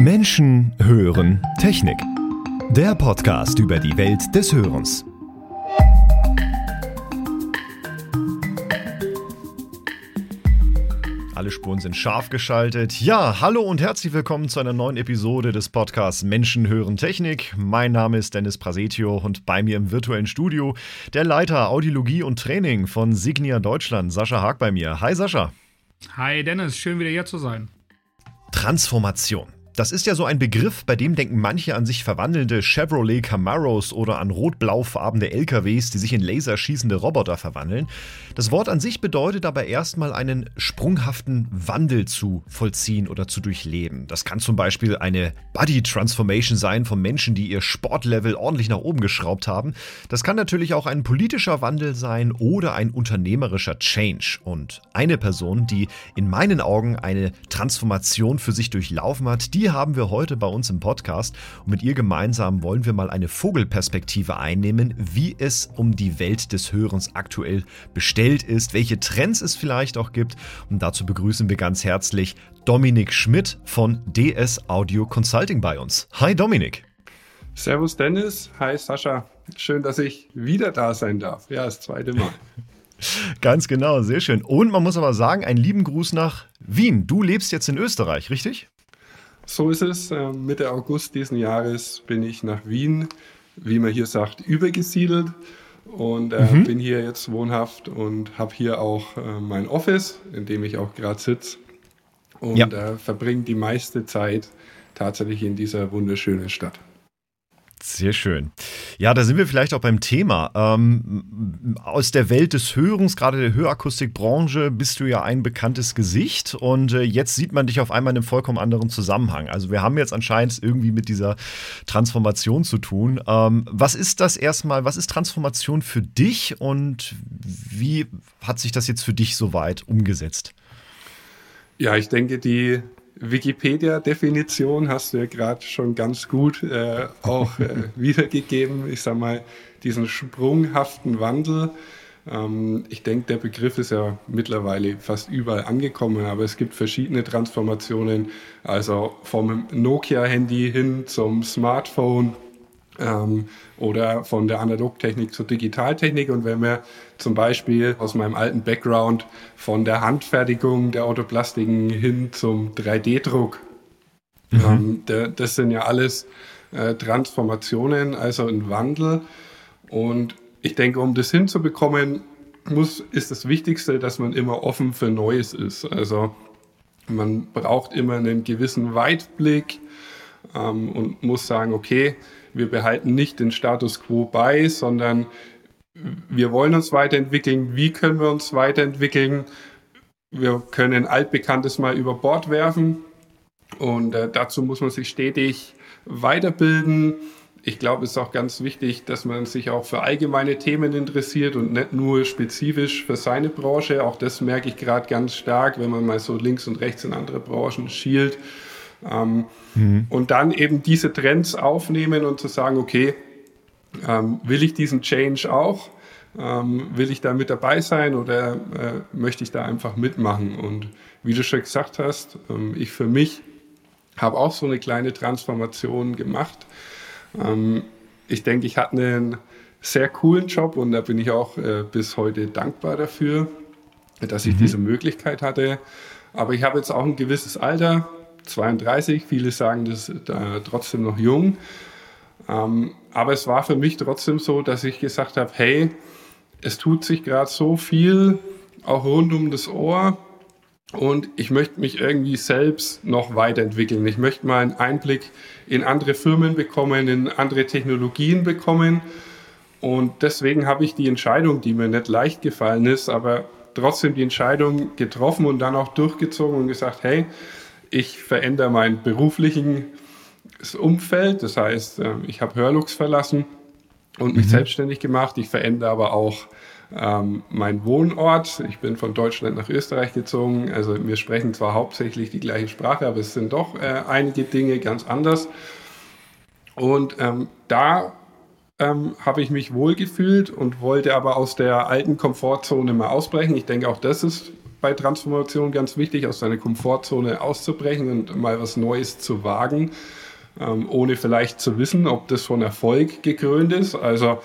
Menschen hören Technik. Der Podcast über die Welt des Hörens. Alle Spuren sind scharf geschaltet. Ja, hallo und herzlich willkommen zu einer neuen Episode des Podcasts Menschen hören Technik. Mein Name ist Dennis Prasetio und bei mir im virtuellen Studio der Leiter Audiologie und Training von Signia Deutschland, Sascha Haag bei mir. Hi Sascha. Hi Dennis, schön wieder hier zu sein. Transformation. Das ist ja so ein Begriff, bei dem denken manche an sich verwandelnde Chevrolet Camaros oder an rot-blau-farbene LKWs, die sich in laserschießende Roboter verwandeln. Das Wort an sich bedeutet aber erstmal einen sprunghaften Wandel zu vollziehen oder zu durchleben. Das kann zum Beispiel eine Body Transformation sein von Menschen, die ihr Sportlevel ordentlich nach oben geschraubt haben. Das kann natürlich auch ein politischer Wandel sein oder ein unternehmerischer Change. Und eine Person, die in meinen Augen eine Transformation für sich durchlaufen hat, die haben wir heute bei uns im Podcast und mit ihr gemeinsam wollen wir mal eine Vogelperspektive einnehmen, wie es um die Welt des Hörens aktuell bestellt ist, welche Trends es vielleicht auch gibt. Und dazu begrüßen wir ganz herzlich Dominik Schmidt von DS Audio Consulting bei uns. Hi Dominik. Servus Dennis, hi Sascha. Schön, dass ich wieder da sein darf. Ja, das zweite Mal. Ganz genau, sehr schön. Und man muss aber sagen, einen lieben Gruß nach Wien. Du lebst jetzt in Österreich, richtig? So ist es. Ähm, Mitte August diesen Jahres bin ich nach Wien, wie man hier sagt, übergesiedelt und äh, mhm. bin hier jetzt wohnhaft und habe hier auch äh, mein Office, in dem ich auch gerade sitze und ja. äh, verbringe die meiste Zeit tatsächlich in dieser wunderschönen Stadt. Sehr schön. Ja, da sind wir vielleicht auch beim Thema. Ähm, aus der Welt des Hörens, gerade der Hörakustikbranche, bist du ja ein bekanntes Gesicht und äh, jetzt sieht man dich auf einmal in einem vollkommen anderen Zusammenhang. Also wir haben jetzt anscheinend irgendwie mit dieser Transformation zu tun. Ähm, was ist das erstmal, was ist Transformation für dich und wie hat sich das jetzt für dich soweit umgesetzt? Ja, ich denke, die Wikipedia-Definition hast du ja gerade schon ganz gut äh, auch äh, wiedergegeben. Ich sag mal, diesen sprunghaften Wandel. Ähm, ich denke, der Begriff ist ja mittlerweile fast überall angekommen, aber es gibt verschiedene Transformationen. Also vom Nokia-Handy hin zum Smartphone ähm, oder von der Analogtechnik zur Digitaltechnik. Und wenn wir zum Beispiel aus meinem alten Background von der Handfertigung der Autoplastiken hin zum 3D-Druck, mhm. ähm, das sind ja alles äh, Transformationen, also ein Wandel. Und ich denke, um das hinzubekommen, muss, ist das Wichtigste, dass man immer offen für Neues ist. Also man braucht immer einen gewissen Weitblick ähm, und muss sagen, okay, wir behalten nicht den Status quo bei, sondern wir wollen uns weiterentwickeln. Wie können wir uns weiterentwickeln? Wir können altbekanntes mal über Bord werfen und äh, dazu muss man sich stetig weiterbilden. Ich glaube, es ist auch ganz wichtig, dass man sich auch für allgemeine Themen interessiert und nicht nur spezifisch für seine Branche. Auch das merke ich gerade ganz stark, wenn man mal so links und rechts in andere Branchen schielt. Ähm, mhm. Und dann eben diese Trends aufnehmen und zu sagen, okay, ähm, will ich diesen Change auch? Ähm, will ich da mit dabei sein oder äh, möchte ich da einfach mitmachen? Und wie du schon gesagt hast, ähm, ich für mich habe auch so eine kleine Transformation gemacht. Ähm, ich denke, ich hatte einen sehr coolen Job und da bin ich auch äh, bis heute dankbar dafür, dass ich mhm. diese Möglichkeit hatte. Aber ich habe jetzt auch ein gewisses Alter, 32, viele sagen, das ist äh, trotzdem noch jung. Ähm, aber es war für mich trotzdem so, dass ich gesagt habe, hey, es tut sich gerade so viel, auch rund um das Ohr. Und ich möchte mich irgendwie selbst noch weiterentwickeln. Ich möchte mal einen Einblick in andere Firmen bekommen, in andere Technologien bekommen. Und deswegen habe ich die Entscheidung, die mir nicht leicht gefallen ist, aber trotzdem die Entscheidung getroffen und dann auch durchgezogen und gesagt, hey, ich verändere mein beruflichen Umfeld. Das heißt, äh, ich habe Hörlux verlassen und mich mhm. selbstständig gemacht. Ich verändere aber auch ähm, meinen Wohnort. Ich bin von Deutschland nach Österreich gezogen. Also wir sprechen zwar hauptsächlich die gleiche Sprache, aber es sind doch äh, einige Dinge ganz anders. Und ähm, da ähm, habe ich mich wohlgefühlt und wollte aber aus der alten Komfortzone mal ausbrechen. Ich denke, auch das ist bei Transformation ganz wichtig, aus seiner Komfortzone auszubrechen und mal was Neues zu wagen, ähm, ohne vielleicht zu wissen, ob das von Erfolg gekrönt ist. Also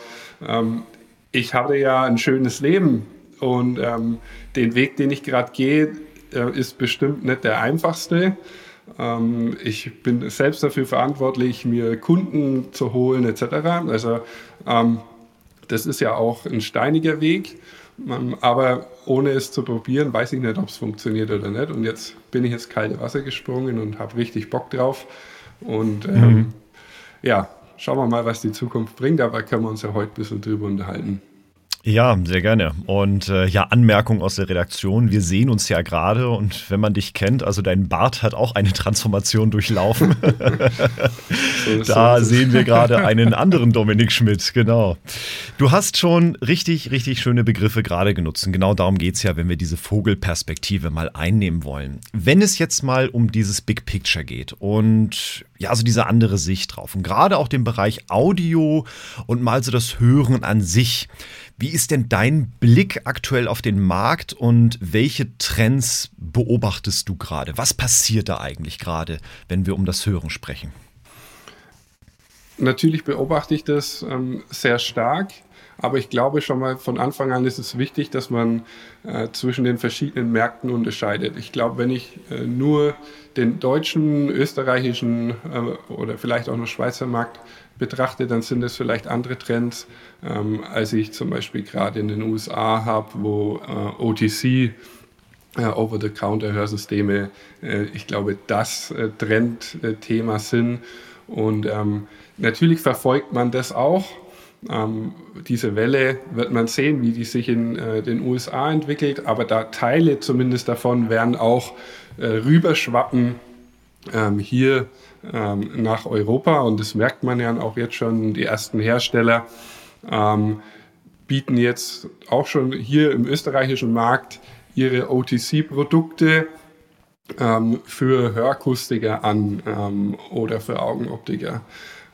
ähm, ich hatte ja ein schönes Leben und ähm, den Weg, den ich gerade gehe, äh, ist bestimmt nicht der einfachste. Ähm, ich bin selbst dafür verantwortlich, mir Kunden zu holen etc. Also ähm, das ist ja auch ein steiniger Weg. Aber ohne es zu probieren, weiß ich nicht, ob es funktioniert oder nicht. Und jetzt bin ich ins kalte Wasser gesprungen und habe richtig Bock drauf. Und ähm, mhm. ja, schauen wir mal, was die Zukunft bringt. Aber können wir uns ja heute ein bisschen drüber unterhalten. Ja, sehr gerne. Und äh, ja, Anmerkung aus der Redaktion. Wir sehen uns ja gerade und wenn man dich kennt, also dein Bart hat auch eine Transformation durchlaufen. so da so sehen wir gerade einen anderen Dominik Schmidt, genau. Du hast schon richtig, richtig schöne Begriffe gerade genutzt. Und genau darum geht's ja, wenn wir diese Vogelperspektive mal einnehmen wollen. Wenn es jetzt mal um dieses Big Picture geht und ja, also diese andere Sicht drauf und gerade auch den Bereich Audio und mal so das Hören an sich. Wie ist denn dein Blick aktuell auf den Markt und welche Trends beobachtest du gerade? Was passiert da eigentlich gerade, wenn wir um das Hören sprechen? Natürlich beobachte ich das ähm, sehr stark. Aber ich glaube schon mal von Anfang an ist es wichtig, dass man äh, zwischen den verschiedenen Märkten unterscheidet. Ich glaube, wenn ich äh, nur den deutschen, österreichischen äh, oder vielleicht auch noch Schweizer Markt betrachte, dann sind es vielleicht andere Trends, ähm, als ich zum Beispiel gerade in den USA habe, wo äh, OTC äh, Over-the-Counter-Hörsysteme, äh, ich glaube, das äh, Trendthema sind. Und ähm, natürlich verfolgt man das auch. Ähm, diese Welle wird man sehen, wie die sich in äh, den USA entwickelt, aber da Teile zumindest davon werden auch äh, rüberschwappen ähm, hier ähm, nach Europa und das merkt man ja auch jetzt schon, die ersten Hersteller ähm, bieten jetzt auch schon hier im österreichischen Markt ihre OTC-Produkte ähm, für Hörakustiker an ähm, oder für Augenoptiker.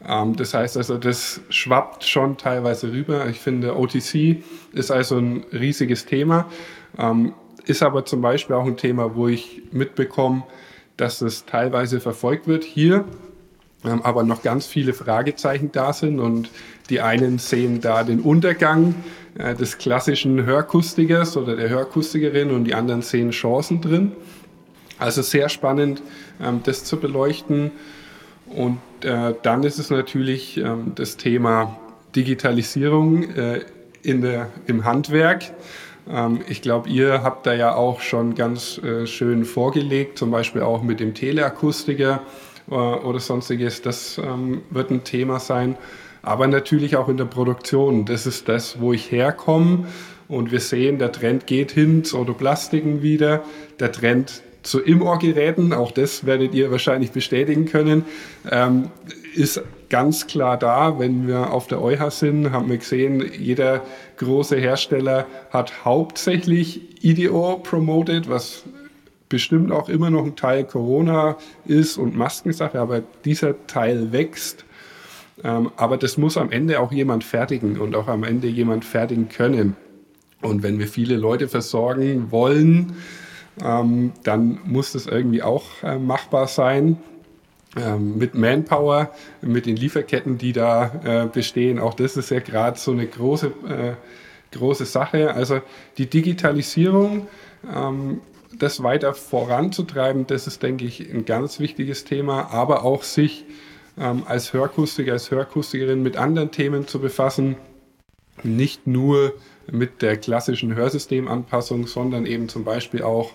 Ähm, das heißt also, das schwappt schon teilweise rüber. Ich finde, OTC ist also ein riesiges Thema, ähm, ist aber zum Beispiel auch ein Thema, wo ich mitbekomme, dass es teilweise verfolgt wird hier, ähm, aber noch ganz viele Fragezeichen da sind und die einen sehen da den Untergang äh, des klassischen Hörkustigers oder der Hörkustikerin und die anderen sehen Chancen drin. Also sehr spannend, das zu beleuchten. Und äh, dann ist es natürlich ähm, das Thema Digitalisierung äh, in der, im Handwerk. Ähm, ich glaube, ihr habt da ja auch schon ganz äh, schön vorgelegt, zum Beispiel auch mit dem Teleakustiker äh, oder sonstiges. Das ähm, wird ein Thema sein. Aber natürlich auch in der Produktion. Das ist das, wo ich herkomme. Und wir sehen, der Trend geht hin zu Autoplastiken wieder. Der Trend zu Im-Ohr-Geräten, auch das werdet ihr wahrscheinlich bestätigen können, ähm, ist ganz klar da. Wenn wir auf der EuH sind, haben wir gesehen, jeder große Hersteller hat hauptsächlich IDO promoted, was bestimmt auch immer noch ein Teil Corona ist und Maskensache, aber dieser Teil wächst. Ähm, aber das muss am Ende auch jemand fertigen und auch am Ende jemand fertigen können. Und wenn wir viele Leute versorgen wollen, ähm, dann muss das irgendwie auch äh, machbar sein. Ähm, mit Manpower, mit den Lieferketten, die da äh, bestehen. Auch das ist ja gerade so eine große, äh, große Sache. Also die Digitalisierung, ähm, das weiter voranzutreiben, das ist, denke ich, ein ganz wichtiges Thema. Aber auch sich ähm, als Hörkustiker, als Hörkustikerin mit anderen Themen zu befassen. Nicht nur mit der klassischen Hörsystemanpassung, sondern eben zum Beispiel auch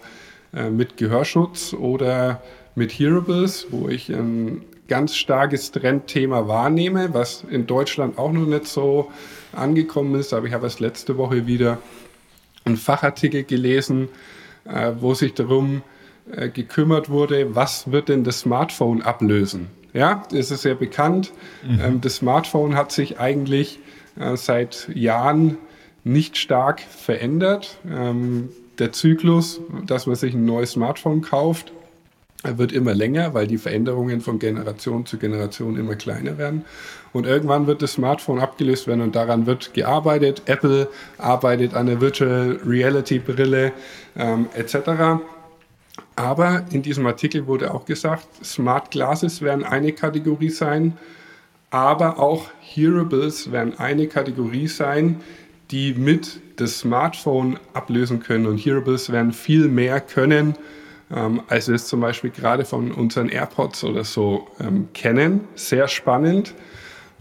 äh, mit Gehörschutz oder mit Hearables, wo ich ein ganz starkes Trendthema wahrnehme, was in Deutschland auch noch nicht so angekommen ist. Aber ich habe erst letzte Woche wieder einen Fachartikel gelesen, äh, wo sich darum äh, gekümmert wurde, was wird denn das Smartphone ablösen? Ja, das ist ja bekannt. Mhm. Ähm, das Smartphone hat sich eigentlich seit Jahren nicht stark verändert. Ähm, der Zyklus, dass man sich ein neues Smartphone kauft, wird immer länger, weil die Veränderungen von Generation zu Generation immer kleiner werden. Und irgendwann wird das Smartphone abgelöst werden und daran wird gearbeitet. Apple arbeitet an der Virtual Reality Brille ähm, etc. Aber in diesem Artikel wurde auch gesagt, Smart Glasses werden eine Kategorie sein, aber auch Hearables werden eine Kategorie sein, die mit das Smartphone ablösen können. Und Hearables werden viel mehr können, ähm, als wir es zum Beispiel gerade von unseren AirPods oder so ähm, kennen. Sehr spannend.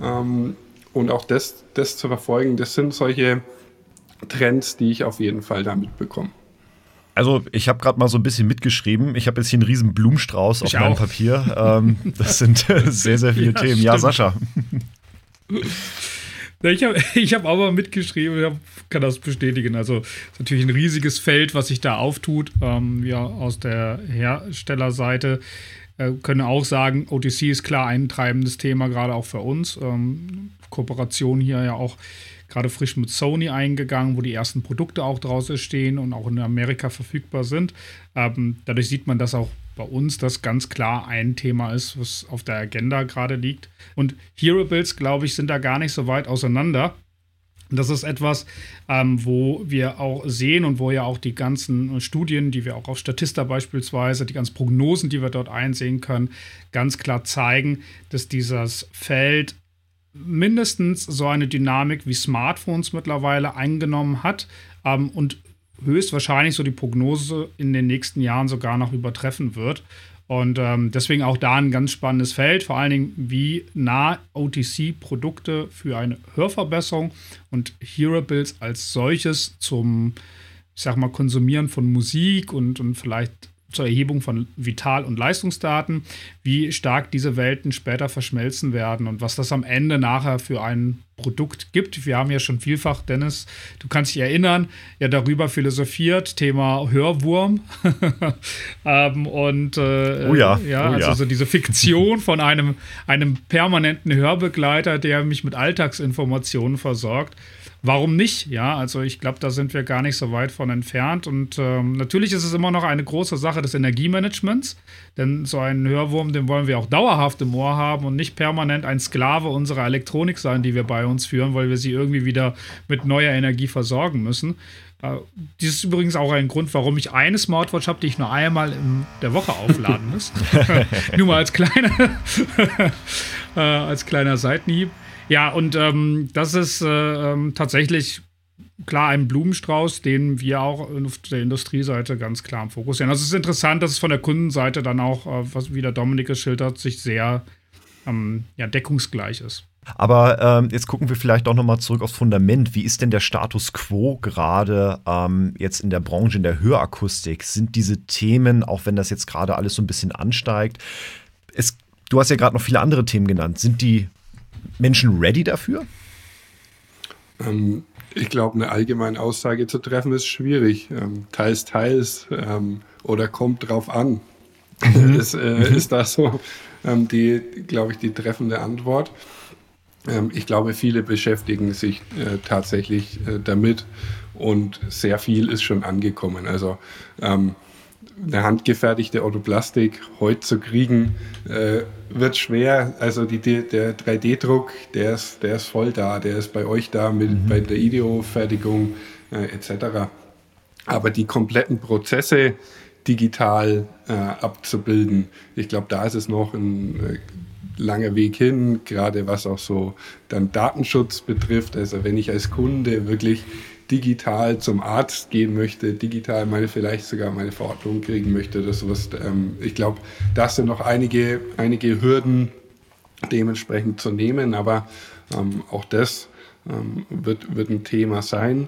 Ähm, und auch das, das zu verfolgen, das sind solche Trends, die ich auf jeden Fall da mitbekomme. Also ich habe gerade mal so ein bisschen mitgeschrieben. Ich habe jetzt hier einen riesen Blumenstrauß ich auf meinem Papier. Ähm, das sind sehr, sehr viele ja, Themen. Stimmt. Ja, Sascha. Ich habe ich hab auch mal mitgeschrieben, ich kann das bestätigen. Also ist natürlich ein riesiges Feld, was sich da auftut. Ähm, wir aus der Herstellerseite äh, können auch sagen, OTC ist klar ein treibendes Thema, gerade auch für uns. Ähm, Kooperation hier ja auch gerade frisch mit Sony eingegangen, wo die ersten Produkte auch draußen stehen und auch in Amerika verfügbar sind. Ähm, dadurch sieht man, dass auch bei uns das ganz klar ein Thema ist, was auf der Agenda gerade liegt. Und Hearables, glaube ich, sind da gar nicht so weit auseinander. Das ist etwas, ähm, wo wir auch sehen und wo ja auch die ganzen Studien, die wir auch auf Statista beispielsweise, die ganzen Prognosen, die wir dort einsehen können, ganz klar zeigen, dass dieses Feld mindestens so eine Dynamik wie Smartphones mittlerweile eingenommen hat ähm, und höchstwahrscheinlich so die Prognose in den nächsten Jahren sogar noch übertreffen wird. Und ähm, deswegen auch da ein ganz spannendes Feld, vor allen Dingen, wie nah OTC-Produkte für eine Hörverbesserung und Hearables als solches zum, ich sag mal, Konsumieren von Musik und, und vielleicht zur Erhebung von Vital- und Leistungsdaten, wie stark diese Welten später verschmelzen werden und was das am Ende nachher für ein Produkt gibt. Wir haben ja schon vielfach, Dennis, du kannst dich erinnern, ja darüber philosophiert, Thema Hörwurm. ähm, und äh, oh ja, ja, oh also ja. so diese Fiktion von einem, einem permanenten Hörbegleiter, der mich mit Alltagsinformationen versorgt warum nicht? Ja, also ich glaube, da sind wir gar nicht so weit von entfernt. Und ähm, natürlich ist es immer noch eine große Sache des Energiemanagements, denn so einen Hörwurm, den wollen wir auch dauerhaft im Ohr haben und nicht permanent ein Sklave unserer Elektronik sein, die wir bei uns führen, weil wir sie irgendwie wieder mit neuer Energie versorgen müssen. Äh, dies ist übrigens auch ein Grund, warum ich eine Smartwatch habe, die ich nur einmal in der Woche aufladen muss. nur mal als kleiner, äh, als kleiner Seitenhieb. Ja, und ähm, das ist äh, ähm, tatsächlich klar ein Blumenstrauß, den wir auch auf der Industrieseite ganz klar im Fokus sehen. Also es ist interessant, dass es von der Kundenseite dann auch, äh, was wie der Dominik es schildert, sich sehr ähm, ja, deckungsgleich ist. Aber ähm, jetzt gucken wir vielleicht auch nochmal zurück aufs Fundament. Wie ist denn der Status quo gerade ähm, jetzt in der Branche, in der Hörakustik? Sind diese Themen, auch wenn das jetzt gerade alles so ein bisschen ansteigt, es, du hast ja gerade noch viele andere Themen genannt, sind die Menschen ready dafür? Ähm, ich glaube, eine allgemeine Aussage zu treffen ist schwierig. Ähm, teils, teils ähm, oder kommt drauf an. Mhm. ist, äh, mhm. ist da so ähm, die, glaube ich, die treffende Antwort. Ähm, ich glaube, viele beschäftigen sich äh, tatsächlich äh, damit und sehr viel ist schon angekommen. Also ähm, eine handgefertigte Autoplastik heute zu kriegen, äh, wird schwer. Also die, der 3D-Druck, der ist, der ist voll da, der ist bei euch da mit, mhm. bei der Ideofertigung äh, etc. Aber die kompletten Prozesse digital äh, abzubilden, ich glaube, da ist es noch ein äh, langer Weg hin, gerade was auch so dann Datenschutz betrifft. Also wenn ich als Kunde wirklich digital zum Arzt gehen möchte, digital meine vielleicht sogar meine Verordnung kriegen möchte oder sowas. Ähm, ich glaube, da sind noch einige, einige Hürden dementsprechend zu nehmen, aber ähm, auch das ähm, wird, wird ein Thema sein.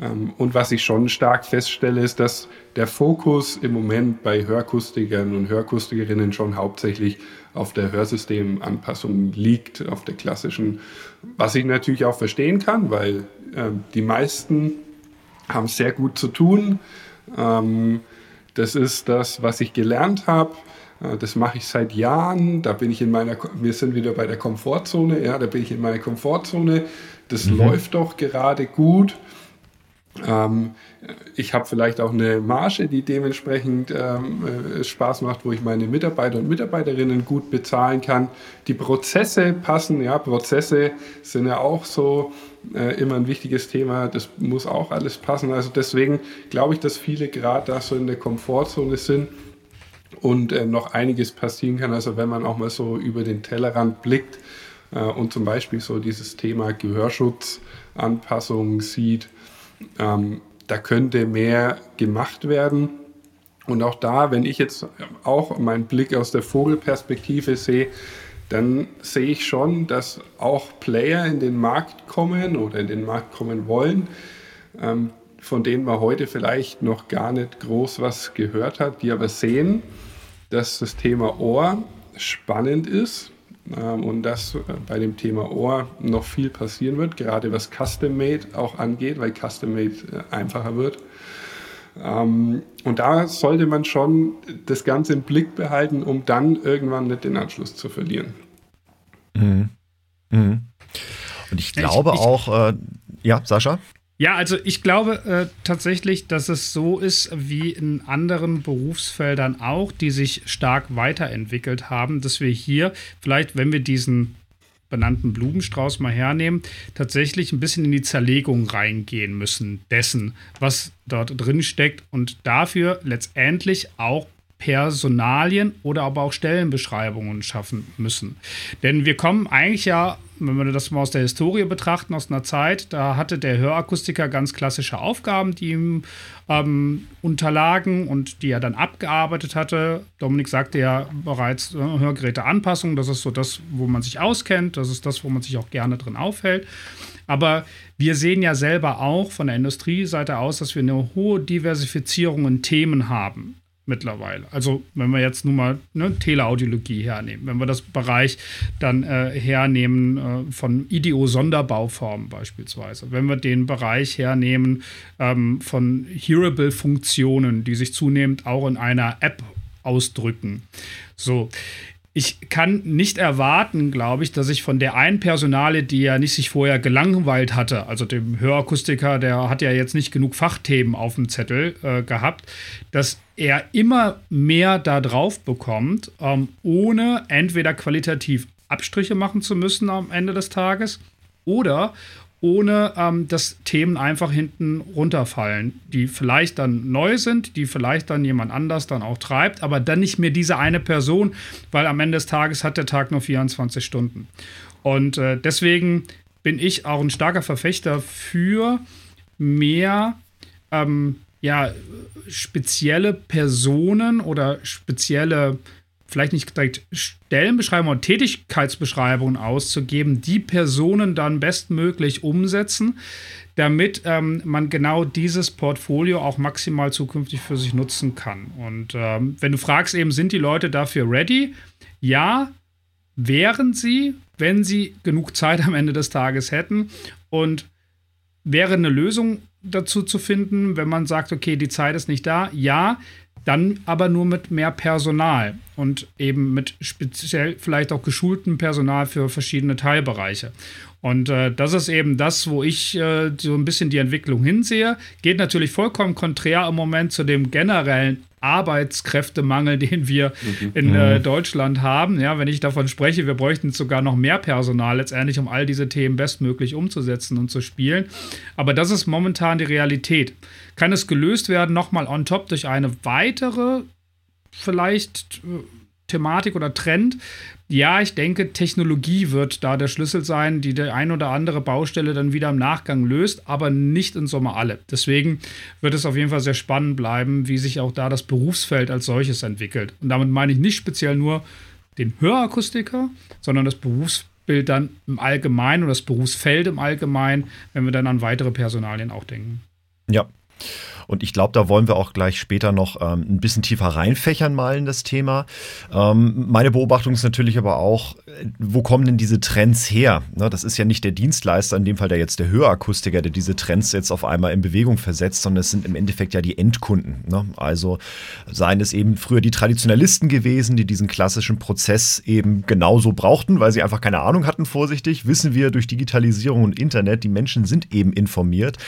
Ähm, und was ich schon stark feststelle, ist, dass der Fokus im Moment bei Hörkustikern und Hörkustikerinnen schon hauptsächlich auf der Hörsystemanpassung liegt, auf der klassischen, was ich natürlich auch verstehen kann, weil äh, die meisten haben sehr gut zu tun. Ähm, das ist das, was ich gelernt habe. Äh, das mache ich seit Jahren. Da bin ich in meiner, wir sind wieder bei der Komfortzone. Ja, da bin ich in meiner Komfortzone. Das mhm. läuft doch gerade gut. Ähm, ich habe vielleicht auch eine Marge, die dementsprechend ähm, äh, Spaß macht, wo ich meine Mitarbeiter und Mitarbeiterinnen gut bezahlen kann. Die Prozesse passen, ja, Prozesse sind ja auch so äh, immer ein wichtiges Thema. Das muss auch alles passen. Also deswegen glaube ich, dass viele gerade da so in der Komfortzone sind und äh, noch einiges passieren kann. Also wenn man auch mal so über den Tellerrand blickt äh, und zum Beispiel so dieses Thema Gehörschutzanpassung sieht, ähm, da könnte mehr gemacht werden. Und auch da, wenn ich jetzt auch meinen Blick aus der Vogelperspektive sehe, dann sehe ich schon, dass auch Player in den Markt kommen oder in den Markt kommen wollen, ähm, von denen man heute vielleicht noch gar nicht groß was gehört hat, die aber sehen, dass das Thema Ohr spannend ist und dass äh, bei dem Thema Ohr noch viel passieren wird, gerade was Custom Made auch angeht, weil Custom Made äh, einfacher wird. Ähm, und da sollte man schon das Ganze im Blick behalten, um dann irgendwann nicht den Anschluss zu verlieren. Mhm. Mhm. Und ich glaube ich, ich, auch, äh, ja, Sascha? Ja, also ich glaube äh, tatsächlich, dass es so ist wie in anderen Berufsfeldern auch, die sich stark weiterentwickelt haben, dass wir hier vielleicht, wenn wir diesen benannten Blumenstrauß mal hernehmen, tatsächlich ein bisschen in die Zerlegung reingehen müssen dessen, was dort drin steckt und dafür letztendlich auch Personalien oder aber auch Stellenbeschreibungen schaffen müssen. Denn wir kommen eigentlich ja, wenn wir das mal aus der Historie betrachten, aus einer Zeit, da hatte der Hörakustiker ganz klassische Aufgaben, die ihm ähm, unterlagen und die er dann abgearbeitet hatte. Dominik sagte ja bereits, äh, Hörgeräteanpassung, das ist so das, wo man sich auskennt, das ist das, wo man sich auch gerne drin aufhält. Aber wir sehen ja selber auch von der Industrieseite aus, dass wir eine hohe Diversifizierung in Themen haben mittlerweile. Also wenn wir jetzt nun mal ne, Teleaudiologie hernehmen, wenn wir das Bereich dann äh, hernehmen äh, von IDEO-Sonderbauformen beispielsweise, wenn wir den Bereich hernehmen ähm, von Hearable-Funktionen, die sich zunehmend auch in einer App ausdrücken. So, ich kann nicht erwarten, glaube ich, dass ich von der einen Personale, die ja nicht sich vorher gelangweilt hatte, also dem Hörakustiker, der hat ja jetzt nicht genug Fachthemen auf dem Zettel äh, gehabt, dass er immer mehr da drauf bekommt, ähm, ohne entweder qualitativ Abstriche machen zu müssen am Ende des Tages oder ohne ähm, dass Themen einfach hinten runterfallen, die vielleicht dann neu sind, die vielleicht dann jemand anders dann auch treibt, aber dann nicht mehr diese eine Person, weil am Ende des Tages hat der Tag nur 24 Stunden. Und äh, deswegen bin ich auch ein starker Verfechter für mehr ähm, ja, spezielle Personen oder spezielle vielleicht nicht direkt Stellenbeschreibungen oder Tätigkeitsbeschreibungen auszugeben, die Personen dann bestmöglich umsetzen, damit ähm, man genau dieses Portfolio auch maximal zukünftig für sich nutzen kann. Und ähm, wenn du fragst, eben sind die Leute dafür ready? Ja, wären sie, wenn sie genug Zeit am Ende des Tages hätten. Und wäre eine Lösung dazu zu finden, wenn man sagt, okay, die Zeit ist nicht da? Ja, dann aber nur mit mehr Personal und eben mit speziell vielleicht auch geschultem Personal für verschiedene Teilbereiche. Und äh, das ist eben das, wo ich äh, so ein bisschen die Entwicklung hinsehe. Geht natürlich vollkommen konträr im Moment zu dem generellen Arbeitskräftemangel, den wir mhm. in äh, mhm. Deutschland haben. Ja, wenn ich davon spreche, wir bräuchten sogar noch mehr Personal letztendlich, um all diese Themen bestmöglich umzusetzen und zu spielen. Aber das ist momentan die Realität. Kann es gelöst werden, nochmal on top durch eine weitere, vielleicht äh, Thematik oder Trend, ja, ich denke, Technologie wird da der Schlüssel sein, die die ein oder andere Baustelle dann wieder im Nachgang löst, aber nicht in Sommer alle. Deswegen wird es auf jeden Fall sehr spannend bleiben, wie sich auch da das Berufsfeld als solches entwickelt. Und damit meine ich nicht speziell nur den Hörakustiker, sondern das Berufsbild dann im Allgemeinen oder das Berufsfeld im Allgemeinen, wenn wir dann an weitere Personalien auch denken. Ja, Und ich glaube, da wollen wir auch gleich später noch ähm, ein bisschen tiefer reinfächern mal in das Thema. Ähm, meine Beobachtung ist natürlich aber auch, wo kommen denn diese Trends her? Ne, das ist ja nicht der Dienstleister, in dem Fall der jetzt der Hörakustiker, der diese Trends jetzt auf einmal in Bewegung versetzt, sondern es sind im Endeffekt ja die Endkunden. Ne? Also seien es eben früher die Traditionalisten gewesen, die diesen klassischen Prozess eben genauso brauchten, weil sie einfach keine Ahnung hatten, vorsichtig. Wissen wir durch Digitalisierung und Internet, die Menschen sind eben informiert.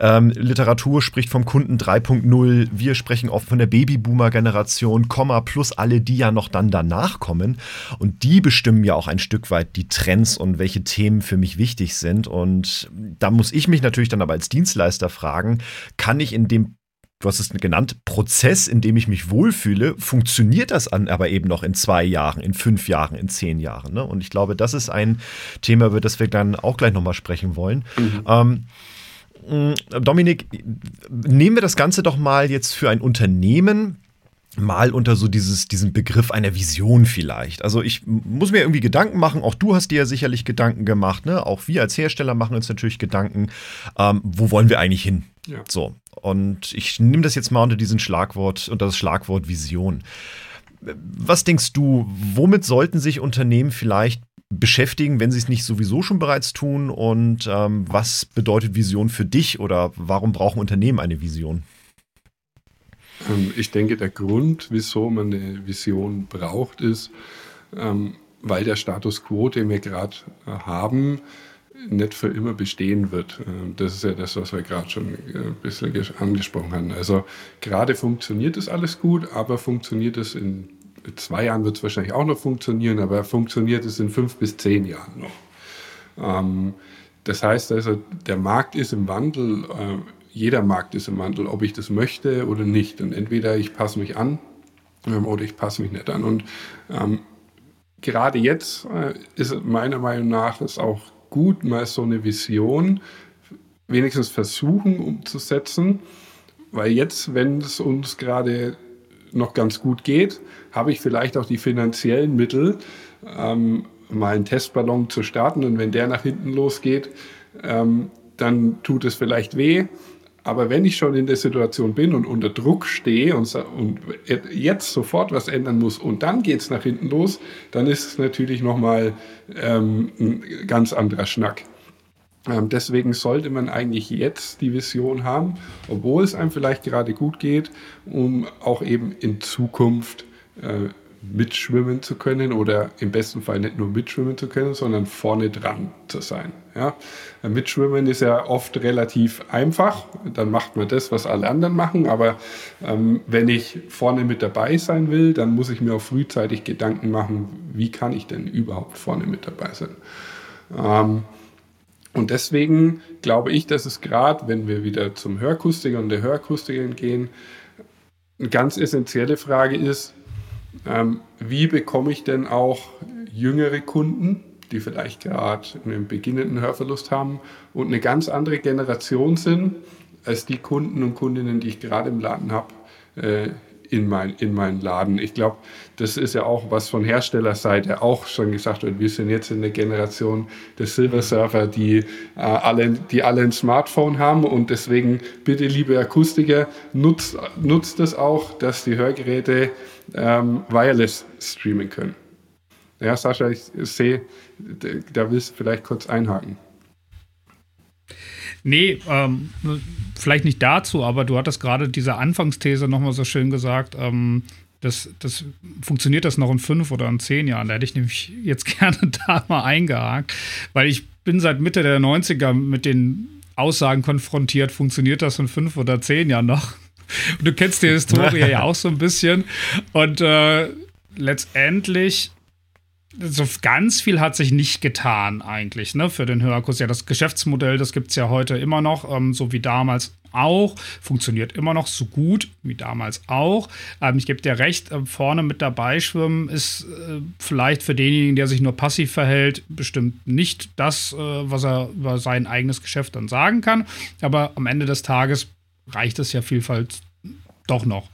Ähm, Literatur spricht vom Kunden 3.0. Wir sprechen oft von der Babyboomer-Generation, Komma plus alle, die ja noch dann danach kommen. Und die bestimmen ja auch ein Stück weit die Trends und welche Themen für mich wichtig sind. Und da muss ich mich natürlich dann aber als Dienstleister fragen, kann ich in dem du hast es genannt, Prozess, in dem ich mich wohlfühle, funktioniert das an, aber eben noch in zwei Jahren, in fünf Jahren, in zehn Jahren. Ne? Und ich glaube, das ist ein Thema, über das wir dann auch gleich nochmal sprechen wollen. Mhm. Ähm, Dominik, nehmen wir das Ganze doch mal jetzt für ein Unternehmen mal unter so dieses, diesen Begriff einer Vision vielleicht. Also ich muss mir irgendwie Gedanken machen, auch du hast dir ja sicherlich Gedanken gemacht, ne? Auch wir als Hersteller machen uns natürlich Gedanken, ähm, wo wollen wir eigentlich hin? Ja. So. Und ich nehme das jetzt mal unter diesen Schlagwort, unter das Schlagwort Vision. Was denkst du, womit sollten sich Unternehmen vielleicht beschäftigen, wenn sie es nicht sowieso schon bereits tun? Und ähm, was bedeutet Vision für dich oder warum brauchen Unternehmen eine Vision? Ähm, ich denke, der Grund, wieso man eine Vision braucht, ist, ähm, weil der Status quo, den wir gerade äh, haben, nicht für immer bestehen wird. Ähm, das ist ja das, was wir gerade schon äh, ein bisschen angesprochen haben. Also gerade funktioniert das alles gut, aber funktioniert es in zwei Jahren wird es wahrscheinlich auch noch funktionieren, aber funktioniert es in fünf bis zehn Jahren noch. Das heißt also, der Markt ist im Wandel. Äh, jeder Markt ist im Wandel, ob ich das möchte oder nicht. Und entweder ich passe mich an ähm, oder ich passe mich nicht an. Und ähm, gerade jetzt äh, ist meiner Meinung nach es auch gut, mal so eine Vision wenigstens versuchen umzusetzen, weil jetzt, wenn es uns gerade noch ganz gut geht, habe ich vielleicht auch die finanziellen Mittel, ähm, mal einen Testballon zu starten und wenn der nach hinten losgeht, ähm, dann tut es vielleicht weh, aber wenn ich schon in der Situation bin und unter Druck stehe und, und jetzt sofort was ändern muss und dann geht es nach hinten los, dann ist es natürlich nochmal ähm, ein ganz anderer Schnack. Ähm, deswegen sollte man eigentlich jetzt die Vision haben, obwohl es einem vielleicht gerade gut geht, um auch eben in Zukunft äh, mitschwimmen zu können oder im besten Fall nicht nur mitschwimmen zu können, sondern vorne dran zu sein. Ja? Mitschwimmen ist ja oft relativ einfach, dann macht man das, was alle anderen machen, aber ähm, wenn ich vorne mit dabei sein will, dann muss ich mir auch frühzeitig Gedanken machen, wie kann ich denn überhaupt vorne mit dabei sein. Ähm, und deswegen glaube ich, dass es gerade, wenn wir wieder zum Hörakustiker und der Hörakustikerin gehen, eine ganz essentielle Frage ist, ähm, wie bekomme ich denn auch jüngere Kunden, die vielleicht gerade einen beginnenden Hörverlust haben und eine ganz andere Generation sind als die Kunden und Kundinnen, die ich gerade im Laden habe, äh, in, mein, in meinen Laden. Ich glaube, das ist ja auch was von Herstellerseite auch schon gesagt wird. Wir sind jetzt in der Generation der Silver Surfer, die, äh, alle, die alle ein Smartphone haben und deswegen bitte, liebe Akustiker, nutzt, nutzt es auch, dass die Hörgeräte ähm, wireless streamen können. Ja, Sascha, ich sehe, da willst du vielleicht kurz einhaken. Nee, ähm, vielleicht nicht dazu, aber du hattest gerade diese Anfangsthese nochmal so schön gesagt. Ähm, das, das funktioniert das noch in fünf oder in zehn Jahren. Da hätte ich nämlich jetzt gerne da mal eingehakt, weil ich bin seit Mitte der 90er mit den Aussagen konfrontiert, funktioniert das in fünf oder zehn Jahren noch? Und du kennst die Historie ja auch so ein bisschen. Und äh, letztendlich so ganz viel hat sich nicht getan eigentlich ne, für den Hörkurs. Ja, das Geschäftsmodell, das gibt es ja heute immer noch, ähm, so wie damals auch. Funktioniert immer noch so gut wie damals auch. Ähm, ich gebe dir recht, äh, vorne mit dabei schwimmen ist äh, vielleicht für denjenigen, der sich nur passiv verhält, bestimmt nicht das, äh, was er über sein eigenes Geschäft dann sagen kann. Aber am Ende des Tages reicht es ja vielfalt doch noch.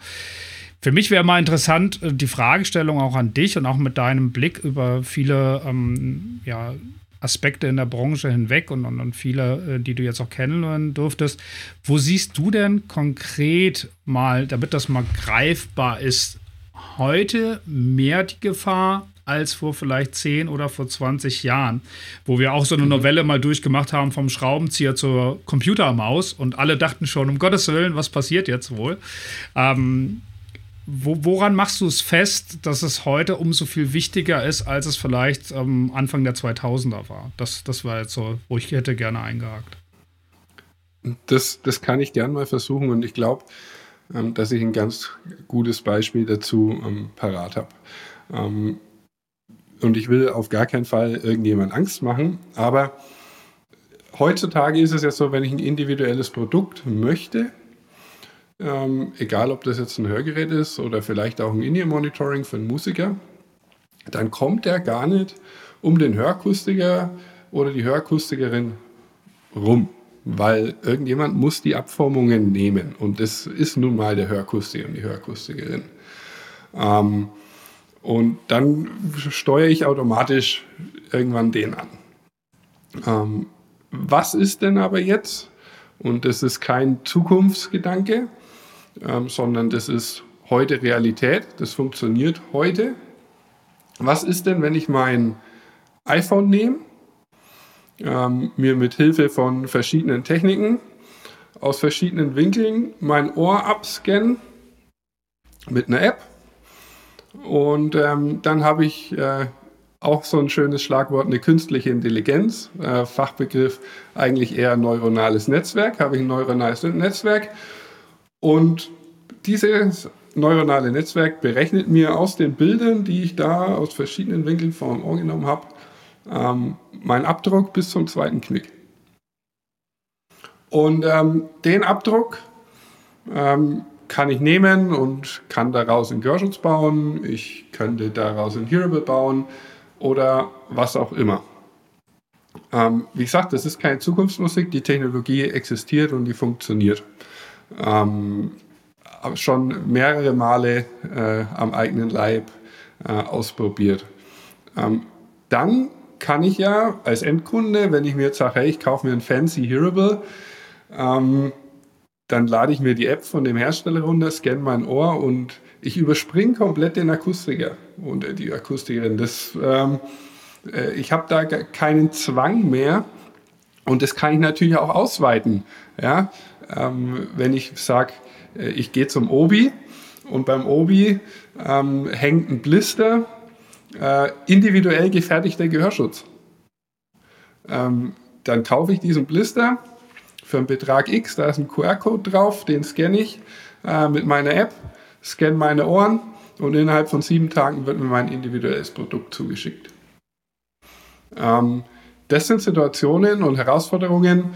Für mich wäre mal interessant, äh, die Fragestellung auch an dich und auch mit deinem Blick über viele ähm, ja, Aspekte in der Branche hinweg und, und, und viele, äh, die du jetzt auch kennenlernen durftest. Wo siehst du denn konkret mal, damit das mal greifbar ist, heute mehr die Gefahr als vor vielleicht 10 oder vor 20 Jahren, wo wir auch so eine mhm. Novelle mal durchgemacht haben vom Schraubenzieher zur Computermaus und alle dachten schon, um Gottes Willen, was passiert jetzt wohl? Ähm, wo, woran machst du es fest, dass es heute umso viel wichtiger ist, als es vielleicht ähm, Anfang der 2000er war? Das, das war jetzt so, wo ich hätte gerne eingehakt. Das, das kann ich gern mal versuchen und ich glaube, ähm, dass ich ein ganz gutes Beispiel dazu ähm, parat habe. Ähm, und ich will auf gar keinen Fall irgendjemand Angst machen, aber heutzutage ist es ja so, wenn ich ein individuelles Produkt möchte, ähm, egal ob das jetzt ein Hörgerät ist oder vielleicht auch ein In-Ear-Monitoring für einen Musiker, dann kommt der gar nicht um den Hörakustiker oder die Hörakustikerin rum, weil irgendjemand muss die Abformungen nehmen und das ist nun mal der Hörakustiker und die Hörakustikerin. Ähm, und dann steuere ich automatisch irgendwann den an. Ähm, was ist denn aber jetzt? Und das ist kein Zukunftsgedanke, ähm, sondern das ist heute Realität, das funktioniert heute. Was ist denn, wenn ich mein iPhone nehme, ähm, mir mit Hilfe von verschiedenen Techniken aus verschiedenen Winkeln mein Ohr abscanne mit einer App? Und ähm, dann habe ich äh, auch so ein schönes Schlagwort, eine künstliche Intelligenz, äh, Fachbegriff eigentlich eher neuronales Netzwerk, habe ich ein neuronales Netzwerk und dieses neuronale Netzwerk berechnet mir aus den Bildern, die ich da aus verschiedenen Winkeln vom Ohr genommen habe, ähm, meinen Abdruck bis zum zweiten Knick. Und ähm, den Abdruck ähm, kann ich nehmen und kann daraus einen Gehörschutz bauen, ich könnte daraus ein Hearable bauen oder was auch immer. Ähm, wie gesagt, das ist keine Zukunftsmusik, die Technologie existiert und die funktioniert. Ähm, schon mehrere Male äh, am eigenen Leib äh, ausprobiert. Ähm, dann kann ich ja als Endkunde, wenn ich mir jetzt sage, hey, ich kaufe mir ein fancy Hearable, ähm, dann lade ich mir die App von dem Hersteller runter, scanne mein Ohr und ich überspringe komplett den Akustiker und äh, die Akustikerin. Das, ähm, äh, ich habe da keinen Zwang mehr und das kann ich natürlich auch ausweiten. Ja? Ähm, wenn ich sage, äh, ich gehe zum Obi und beim Obi ähm, hängt ein Blister, äh, individuell gefertigter Gehörschutz. Ähm, dann kaufe ich diesen Blister für einen Betrag X, da ist ein QR-Code drauf, den scanne ich äh, mit meiner App, scanne meine Ohren und innerhalb von sieben Tagen wird mir mein individuelles Produkt zugeschickt. Ähm, das sind Situationen und Herausforderungen,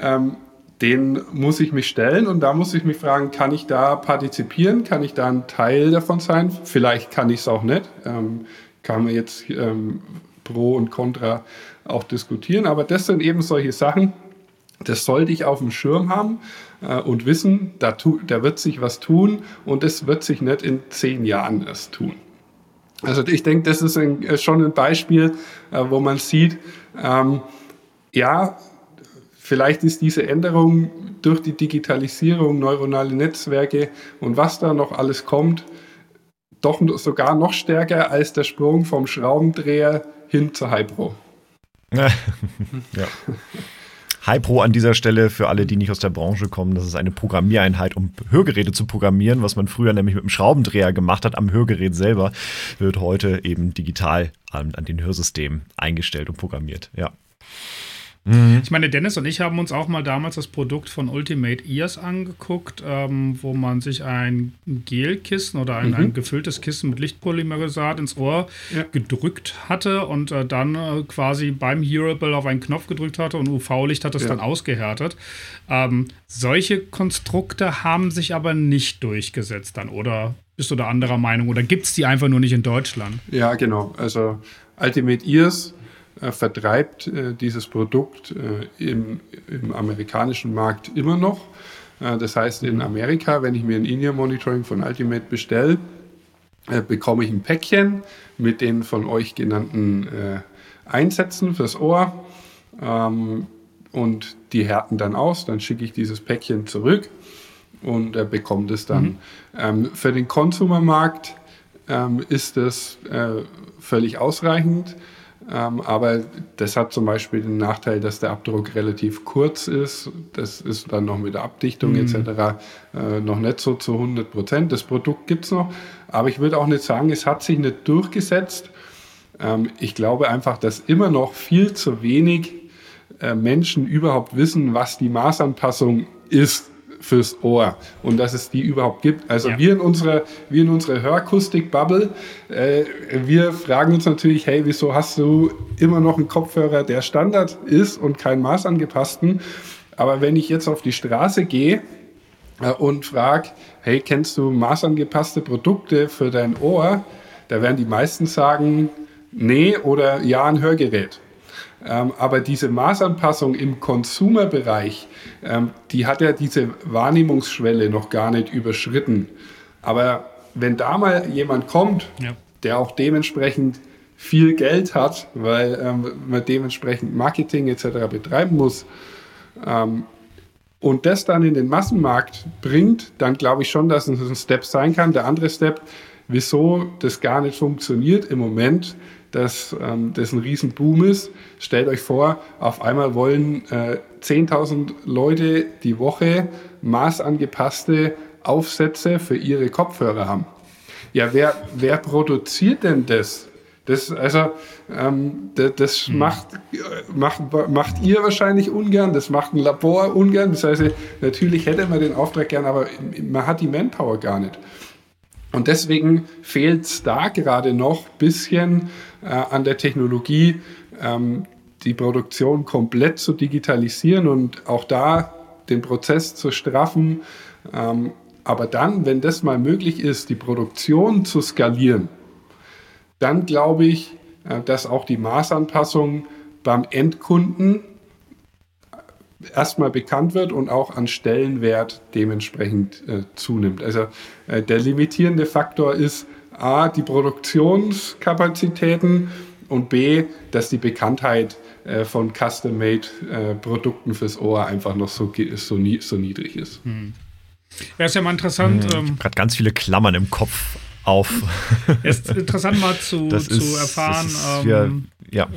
ähm, denen muss ich mich stellen und da muss ich mich fragen, kann ich da partizipieren? Kann ich da ein Teil davon sein? Vielleicht kann ich es auch nicht. Ähm, kann man jetzt ähm, pro und contra auch diskutieren, aber das sind eben solche Sachen, das sollte ich auf dem Schirm haben äh, und wissen, da, tu, da wird sich was tun und es wird sich nicht in zehn Jahren erst tun. Also ich denke, das ist ein, äh, schon ein Beispiel, äh, wo man sieht, ähm, ja, Vielleicht ist diese Änderung durch die Digitalisierung, neuronale Netzwerke und was da noch alles kommt, doch sogar noch stärker als der Sprung vom Schraubendreher hin zur Hypro. ja. Hypro an dieser Stelle für alle, die nicht aus der Branche kommen, das ist eine Programmiereinheit, um Hörgeräte zu programmieren, was man früher nämlich mit dem Schraubendreher gemacht hat am Hörgerät selber, wird heute eben digital an, an den Hörsystemen eingestellt und programmiert. Ja. Mhm. Ich meine, Dennis und ich haben uns auch mal damals das Produkt von Ultimate Ears angeguckt, ähm, wo man sich ein Gelkissen oder ein, mhm. ein gefülltes Kissen mit Lichtpolymerisat ins Ohr ja. gedrückt hatte und äh, dann äh, quasi beim Hearable auf einen Knopf gedrückt hatte und UV-Licht hat es ja. dann ausgehärtet. Ähm, solche Konstrukte haben sich aber nicht durchgesetzt dann, oder bist du da anderer Meinung oder gibt es die einfach nur nicht in Deutschland? Ja, genau. Also Ultimate Ears äh, vertreibt äh, dieses Produkt äh, im, im, amerikanischen Markt immer noch. Äh, das heißt, in Amerika, wenn ich mir ein In-Ear-Monitoring von Ultimate bestelle, äh, bekomme ich ein Päckchen mit den von euch genannten äh, einsetzen fürs Ohr ähm, und die härten dann aus. Dann schicke ich dieses Päckchen zurück und er bekommt es dann. Mhm. Ähm, für den Konsumermarkt ähm, ist es äh, völlig ausreichend. Ähm, aber das hat zum Beispiel den Nachteil, dass der Abdruck relativ kurz ist. Das ist dann noch mit der Abdichtung mhm. etc. Äh, noch nicht so zu 100 Prozent. Das Produkt gibt es noch, aber ich würde auch nicht sagen, es hat sich nicht durchgesetzt. Ähm, ich glaube einfach, dass immer noch viel zu wenig äh, Menschen überhaupt wissen, was die Maßanpassung ist fürs Ohr und dass es die überhaupt gibt. Also ja. wir in unserer, wir in unserer Hörakustik-Bubble, äh, wir fragen uns natürlich, hey, wieso hast du immer noch einen Kopfhörer, der Standard ist und keinen maßangepassten? Aber wenn ich jetzt auf die Straße gehe äh, und frage, hey, kennst du maßangepasste Produkte für dein Ohr? Da werden die meisten sagen, nee oder ja, ein Hörgerät. Ähm, aber diese Maßanpassung im Consumer-Bereich, ähm, die hat ja diese Wahrnehmungsschwelle noch gar nicht überschritten. Aber wenn da mal jemand kommt, ja. der auch dementsprechend viel Geld hat, weil ähm, man dementsprechend Marketing etc. betreiben muss, ähm, und das dann in den Massenmarkt bringt, dann glaube ich schon, dass es ein Step sein kann. Der andere Step, wieso das gar nicht funktioniert im Moment, dass ähm, das ein Riesenboom ist. Stellt euch vor, auf einmal wollen äh, 10.000 Leute die Woche maßangepasste Aufsätze für ihre Kopfhörer haben. Ja, wer, wer produziert denn das? Das, also, ähm, das, das hm. macht, macht, macht ihr wahrscheinlich ungern, das macht ein Labor ungern. Das heißt, natürlich hätte man den Auftrag gern, aber man hat die Manpower gar nicht. Und deswegen fehlt es da gerade noch ein bisschen äh, an der Technologie, ähm, die Produktion komplett zu digitalisieren und auch da den Prozess zu straffen. Ähm, aber dann, wenn das mal möglich ist, die Produktion zu skalieren, dann glaube ich, äh, dass auch die Maßanpassung beim Endkunden erstmal bekannt wird und auch an Stellenwert dementsprechend äh, zunimmt. Also äh, der limitierende Faktor ist A, die Produktionskapazitäten und B, dass die Bekanntheit äh, von Custom-Made-Produkten äh, fürs Ohr einfach noch so, so, nie, so niedrig ist. Hm. Ja, ist ja mal interessant. Hm, ich ähm, habe gerade ganz viele Klammern im Kopf auf. ist interessant mal zu, zu ist, erfahren, ist, ähm, ja. Äh,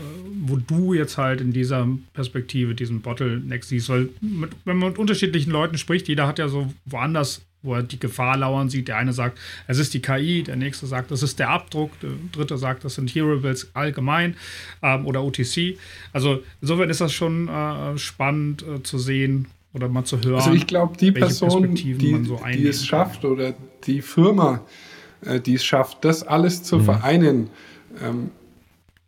wo du jetzt halt in dieser Perspektive diesen Bottleneck siehst. Weil mit, wenn man mit unterschiedlichen Leuten spricht, jeder hat ja so woanders, wo er die Gefahr lauern sieht. Der eine sagt, es ist die KI, der nächste sagt, das ist der Abdruck, der dritte sagt, das sind Hearables allgemein ähm, oder OTC. Also insofern ist das schon äh, spannend äh, zu sehen, oder mal zu hören. Also ich glaube, die Person, die, so die es schafft oder die Firma, äh, die es schafft, das alles zu mhm. vereinen, ähm,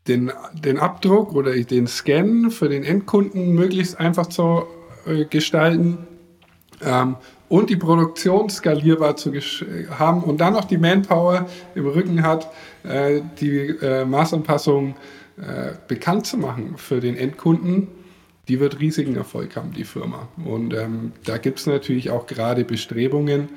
den, den Abdruck oder den Scan für den Endkunden möglichst einfach zu äh, gestalten ähm, und die Produktion skalierbar zu haben und dann noch die Manpower im Rücken hat, äh, die äh, Maßanpassung äh, bekannt zu machen für den Endkunden, die wird riesigen Erfolg haben, die Firma. Und ähm, da gibt es natürlich auch gerade Bestrebungen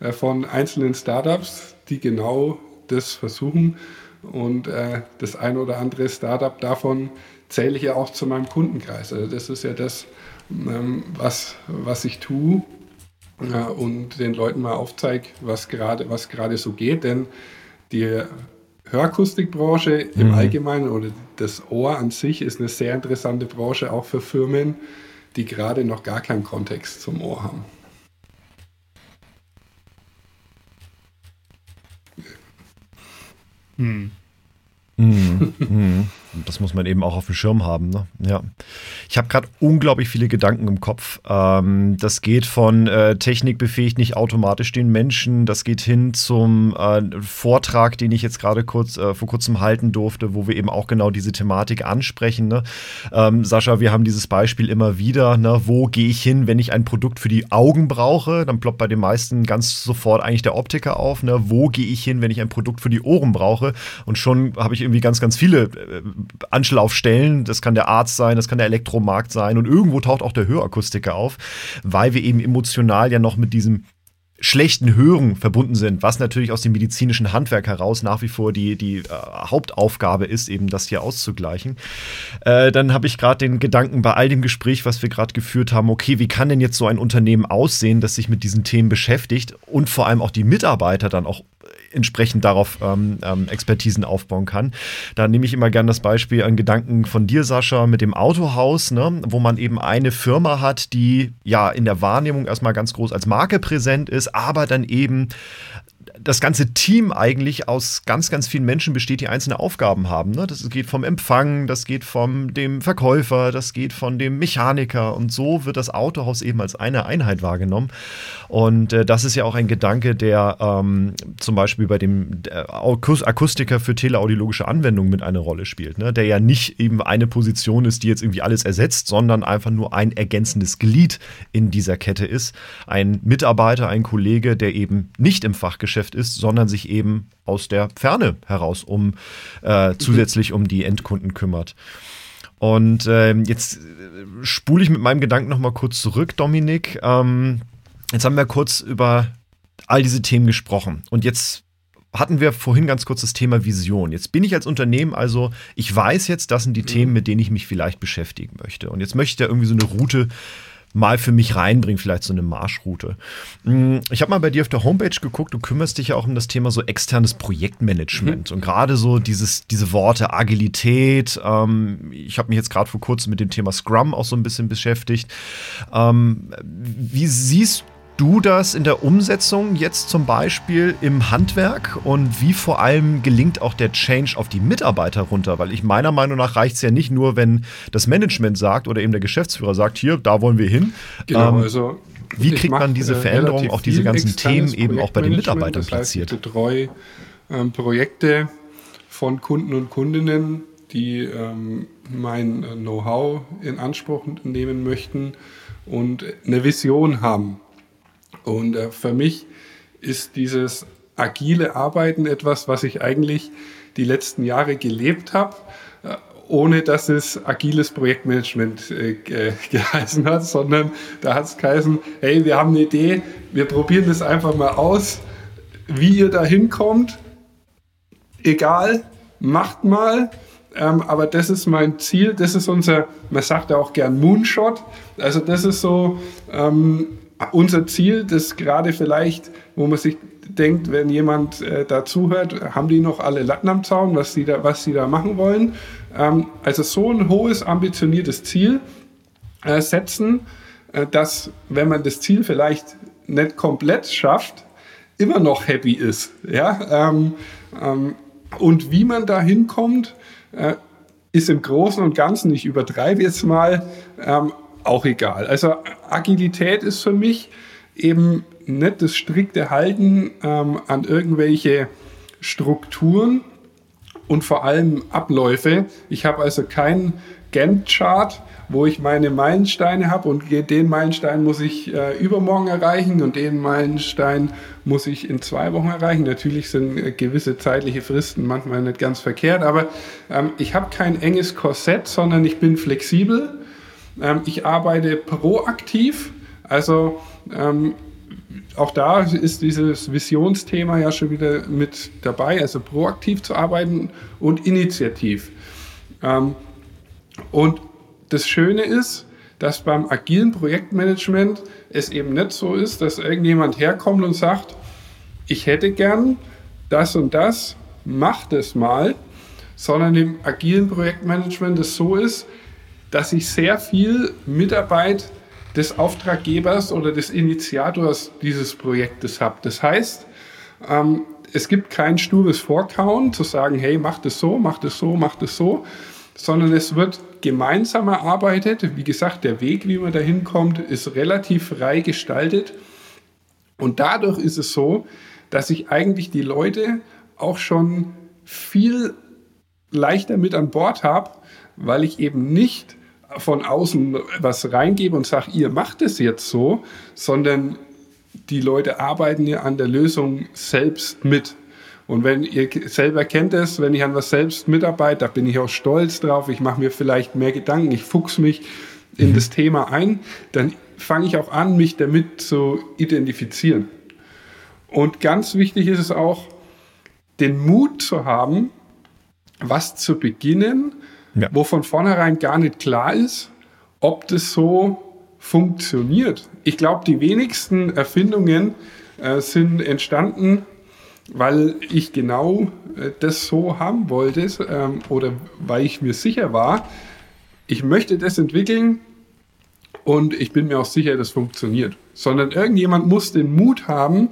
äh, von einzelnen Startups, die genau das versuchen und äh, das ein oder andere Startup davon zähle ich ja auch zu meinem Kundenkreis. Also das ist ja das, ähm, was, was ich tue äh, und den Leuten mal aufzeige, was gerade was so geht. Denn die Hörakustikbranche im mhm. Allgemeinen oder das Ohr an sich ist eine sehr interessante Branche, auch für Firmen, die gerade noch gar keinen Kontext zum Ohr haben. Hm. Mhm. Mhm. Das muss man eben auch auf dem Schirm haben. Ne? Ja. Ich habe gerade unglaublich viele Gedanken im Kopf. Ähm, das geht von äh, Technik befähigt nicht automatisch den Menschen. Das geht hin zum äh, Vortrag, den ich jetzt gerade kurz äh, vor kurzem halten durfte, wo wir eben auch genau diese Thematik ansprechen. Ne? Ähm, Sascha, wir haben dieses Beispiel immer wieder. Ne? Wo gehe ich hin, wenn ich ein Produkt für die Augen brauche? Dann ploppt bei den meisten ganz sofort eigentlich der Optiker auf. Ne? Wo gehe ich hin, wenn ich ein Produkt für die Ohren brauche? Und schon habe ich irgendwie ganz, ganz viele äh, Anschlaufstellen. Das kann der Arzt sein, das kann der Elektromarkt sein und irgendwo taucht auch der Hörakustiker auf, weil wir eben emotional ja noch mit diesem schlechten Hören verbunden sind, was natürlich aus dem medizinischen Handwerk heraus nach wie vor die, die äh, Hauptaufgabe ist, eben das hier auszugleichen. Äh, dann habe ich gerade den Gedanken bei all dem Gespräch, was wir gerade geführt haben, okay, wie kann denn jetzt so ein Unternehmen aussehen, das sich mit diesen Themen beschäftigt und vor allem auch die Mitarbeiter dann auch entsprechend darauf ähm, ähm, Expertisen aufbauen kann. Da nehme ich immer gerne das Beispiel an Gedanken von dir, Sascha, mit dem Autohaus, ne, wo man eben eine Firma hat, die ja in der Wahrnehmung erstmal ganz groß als Marke präsent ist, aber dann eben das ganze Team eigentlich aus ganz, ganz vielen Menschen besteht, die einzelne Aufgaben haben. Ne? Das geht vom Empfang, das geht vom dem Verkäufer, das geht von dem Mechaniker und so wird das Autohaus eben als eine Einheit wahrgenommen. Und äh, das ist ja auch ein Gedanke, der ähm, zum Beispiel bei dem äh, Akustiker für teleaudiologische Anwendungen mit eine Rolle spielt, ne? der ja nicht eben eine Position ist, die jetzt irgendwie alles ersetzt, sondern einfach nur ein ergänzendes Glied in dieser Kette ist. Ein Mitarbeiter, ein Kollege, der eben nicht im Fachgeschäft Geschäft ist, sondern sich eben aus der Ferne heraus um äh, zusätzlich um die Endkunden kümmert. Und ähm, jetzt äh, spule ich mit meinem Gedanken noch mal kurz zurück, Dominik. Ähm, jetzt haben wir kurz über all diese Themen gesprochen. Und jetzt hatten wir vorhin ganz kurz das Thema Vision. Jetzt bin ich als Unternehmen also, ich weiß jetzt, das sind die. Themen, mit denen ich mich vielleicht beschäftigen möchte. Und jetzt möchte ich da irgendwie so eine Route mal für mich reinbringen, vielleicht so eine Marschroute. Mm, ich habe mal bei dir auf der Homepage geguckt, du kümmerst dich ja auch um das Thema so externes Projektmanagement mhm. und gerade so dieses, diese Worte Agilität. Ähm, ich habe mich jetzt gerade vor kurzem mit dem Thema Scrum auch so ein bisschen beschäftigt. Ähm, wie siehst du das in der Umsetzung jetzt zum Beispiel im Handwerk und wie vor allem gelingt auch der Change auf die Mitarbeiter runter? Weil ich meiner Meinung nach reicht es ja nicht nur, wenn das Management sagt oder eben der Geschäftsführer sagt, hier, da wollen wir hin. Genau, ähm, also wie kriegt man diese äh, Veränderung, auch diese ganzen Themen eben auch bei den Mitarbeitern platziert? Ich betreue ähm, Projekte von Kunden und Kundinnen, die ähm, mein äh, Know-how in Anspruch nehmen möchten und eine Vision haben. Und äh, für mich ist dieses agile Arbeiten etwas, was ich eigentlich die letzten Jahre gelebt habe, äh, ohne dass es agiles Projektmanagement äh, geheißen hat, sondern da hat es geheißen, hey, wir haben eine Idee, wir probieren das einfach mal aus, wie ihr da hinkommt, egal, macht mal. Ähm, aber das ist mein Ziel, das ist unser, man sagt ja auch gern Moonshot. Also das ist so, ähm, unser Ziel, das gerade vielleicht, wo man sich denkt, wenn jemand äh, da zuhört, haben die noch alle Latten am Zaun, was sie da, was sie da machen wollen. Ähm, also so ein hohes, ambitioniertes Ziel äh, setzen, äh, dass, wenn man das Ziel vielleicht nicht komplett schafft, immer noch happy ist. Ja? Ähm, ähm, und wie man da hinkommt, äh, ist im Großen und Ganzen, ich übertreibe jetzt mal, ähm, auch egal. Also Agilität ist für mich eben nicht das strikte Halten ähm, an irgendwelche Strukturen und vor allem Abläufe. Ich habe also keinen Gantt-Chart, wo ich meine Meilensteine habe und den Meilenstein muss ich äh, übermorgen erreichen und den Meilenstein muss ich in zwei Wochen erreichen. Natürlich sind äh, gewisse zeitliche Fristen manchmal nicht ganz verkehrt, aber ähm, ich habe kein enges Korsett, sondern ich bin flexibel ähm, ich arbeite proaktiv, also ähm, auch da ist dieses Visionsthema ja schon wieder mit dabei, also proaktiv zu arbeiten und initiativ. Ähm, und das Schöne ist, dass beim agilen Projektmanagement es eben nicht so ist, dass irgendjemand herkommt und sagt, ich hätte gern das und das, mach das mal, sondern im agilen Projektmanagement es so ist, dass ich sehr viel Mitarbeit des Auftraggebers oder des Initiators dieses Projektes habe. Das heißt, ähm, es gibt kein stures Vorkauen zu sagen, hey, mach das so, mach das so, mach das so, sondern es wird gemeinsam erarbeitet. Wie gesagt, der Weg, wie man da hinkommt, ist relativ frei gestaltet. Und dadurch ist es so, dass ich eigentlich die Leute auch schon viel leichter mit an Bord habe, weil ich eben nicht von außen was reingebe und sage, ihr macht es jetzt so, sondern die Leute arbeiten ja an der Lösung selbst mit. Und wenn ihr selber kennt es, wenn ich an was selbst mitarbeite, da bin ich auch stolz drauf, ich mache mir vielleicht mehr Gedanken, ich fuchs mich in mhm. das Thema ein, dann fange ich auch an, mich damit zu identifizieren. Und ganz wichtig ist es auch, den Mut zu haben, was zu beginnen, ja. wo von vornherein gar nicht klar ist, ob das so funktioniert. Ich glaube, die wenigsten Erfindungen äh, sind entstanden, weil ich genau äh, das so haben wollte ähm, oder weil ich mir sicher war, ich möchte das entwickeln und ich bin mir auch sicher, das funktioniert. Sondern irgendjemand muss den Mut haben,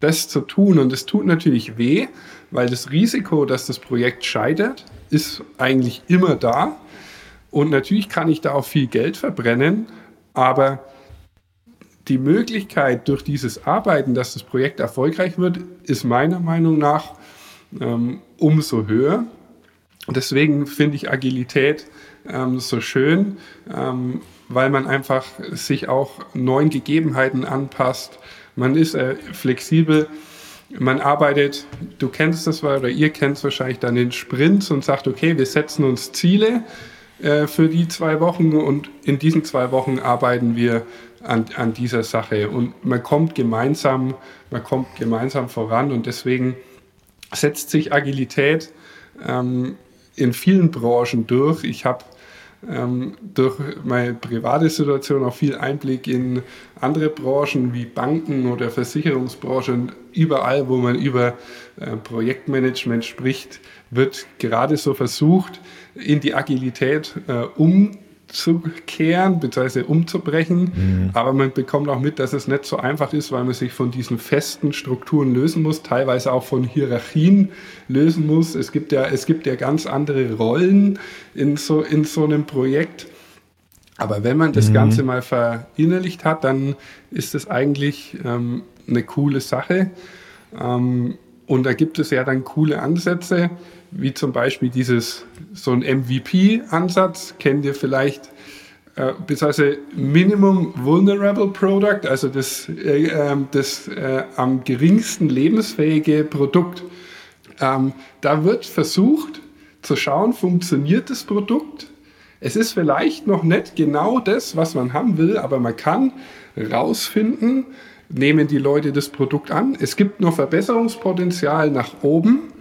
das zu tun. Und es tut natürlich weh, weil das Risiko, dass das Projekt scheitert, ist eigentlich immer da. Und natürlich kann ich da auch viel Geld verbrennen, aber die Möglichkeit durch dieses Arbeiten, dass das Projekt erfolgreich wird, ist meiner Meinung nach ähm, umso höher. Deswegen finde ich Agilität ähm, so schön, ähm, weil man einfach sich auch neuen Gegebenheiten anpasst. Man ist äh, flexibel. Man arbeitet, du kennst das oder ihr kennt es wahrscheinlich dann in Sprints und sagt, okay, wir setzen uns Ziele äh, für die zwei Wochen und in diesen zwei Wochen arbeiten wir an, an dieser Sache und man kommt gemeinsam, man kommt gemeinsam voran und deswegen setzt sich Agilität ähm, in vielen Branchen durch. Ich habe ähm, durch meine private Situation auch viel Einblick in andere Branchen wie Banken oder Versicherungsbranchen. Überall, wo man über äh, Projektmanagement spricht, wird gerade so versucht, in die Agilität äh, um umzukehren bzw. umzubrechen. Mhm. Aber man bekommt auch mit, dass es nicht so einfach ist, weil man sich von diesen festen Strukturen lösen muss, teilweise auch von Hierarchien lösen muss. Es gibt ja, es gibt ja ganz andere Rollen in so, in so einem Projekt. Aber wenn man das mhm. Ganze mal verinnerlicht hat, dann ist das eigentlich ähm, eine coole Sache. Ähm, und da gibt es ja dann coole Ansätze wie zum Beispiel dieses, so ein MVP-Ansatz, kennt ihr vielleicht, äh, beziehungsweise Minimum Vulnerable Product, also das, äh, ähm, das äh, am geringsten lebensfähige Produkt. Ähm, da wird versucht zu schauen, funktioniert das Produkt? Es ist vielleicht noch nicht genau das, was man haben will, aber man kann rausfinden, nehmen die Leute das Produkt an. Es gibt noch Verbesserungspotenzial nach oben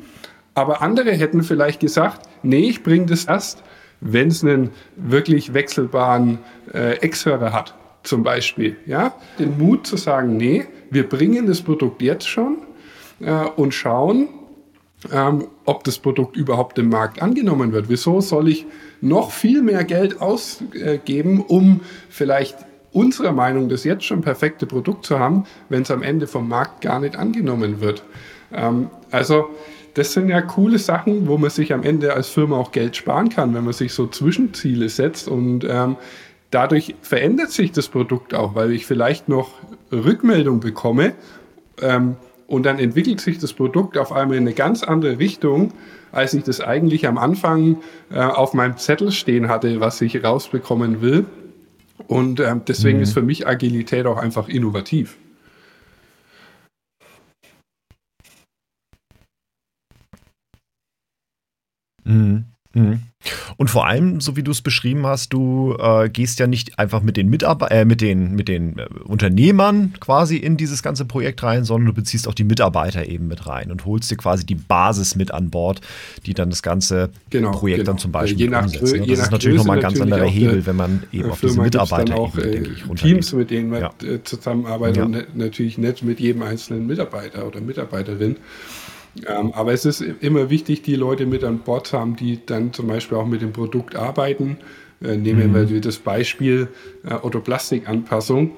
aber andere hätten vielleicht gesagt, nee, ich bringe das erst, wenn es einen wirklich wechselbaren äh, Ex-Hörer hat, zum Beispiel. Ja? Den Mut zu sagen, nee, wir bringen das Produkt jetzt schon äh, und schauen, ähm, ob das Produkt überhaupt im Markt angenommen wird. Wieso soll ich noch viel mehr Geld ausgeben, um vielleicht unserer Meinung das jetzt schon perfekte Produkt zu haben, wenn es am Ende vom Markt gar nicht angenommen wird? Ähm, also das sind ja coole Sachen, wo man sich am Ende als Firma auch Geld sparen kann, wenn man sich so Zwischenziele setzt und ähm, dadurch verändert sich das Produkt auch, weil ich vielleicht noch Rückmeldung bekomme ähm, und dann entwickelt sich das Produkt auf einmal in eine ganz andere Richtung, als ich das eigentlich am Anfang äh, auf meinem Zettel stehen hatte, was ich rausbekommen will. Und ähm, deswegen mhm. ist für mich Agilität auch einfach innovativ. Mhm. Mhm. Und vor allem, so wie du es beschrieben hast, du äh, gehst ja nicht einfach mit den Mitarbeitern, äh, mit den, mit den äh, Unternehmern quasi in dieses ganze Projekt rein, sondern du beziehst auch die Mitarbeiter eben mit rein und holst dir quasi die Basis mit an Bord, die dann das ganze genau, Projekt genau. dann zum Beispiel je nach, umsetzt. Ne? Das ist natürlich nochmal ein ganz anderer Hebel, wenn man eben auf diese Mitarbeiter auch äh, Teams, mit denen man ja. Äh, zusammenarbeitet ja. und natürlich nicht mit jedem einzelnen Mitarbeiter oder Mitarbeiterin. Ähm, aber es ist immer wichtig, die Leute mit an Bord zu haben, die dann zum Beispiel auch mit dem Produkt arbeiten. Äh, nehmen wir mhm. das Beispiel äh, Autoplastikanpassung.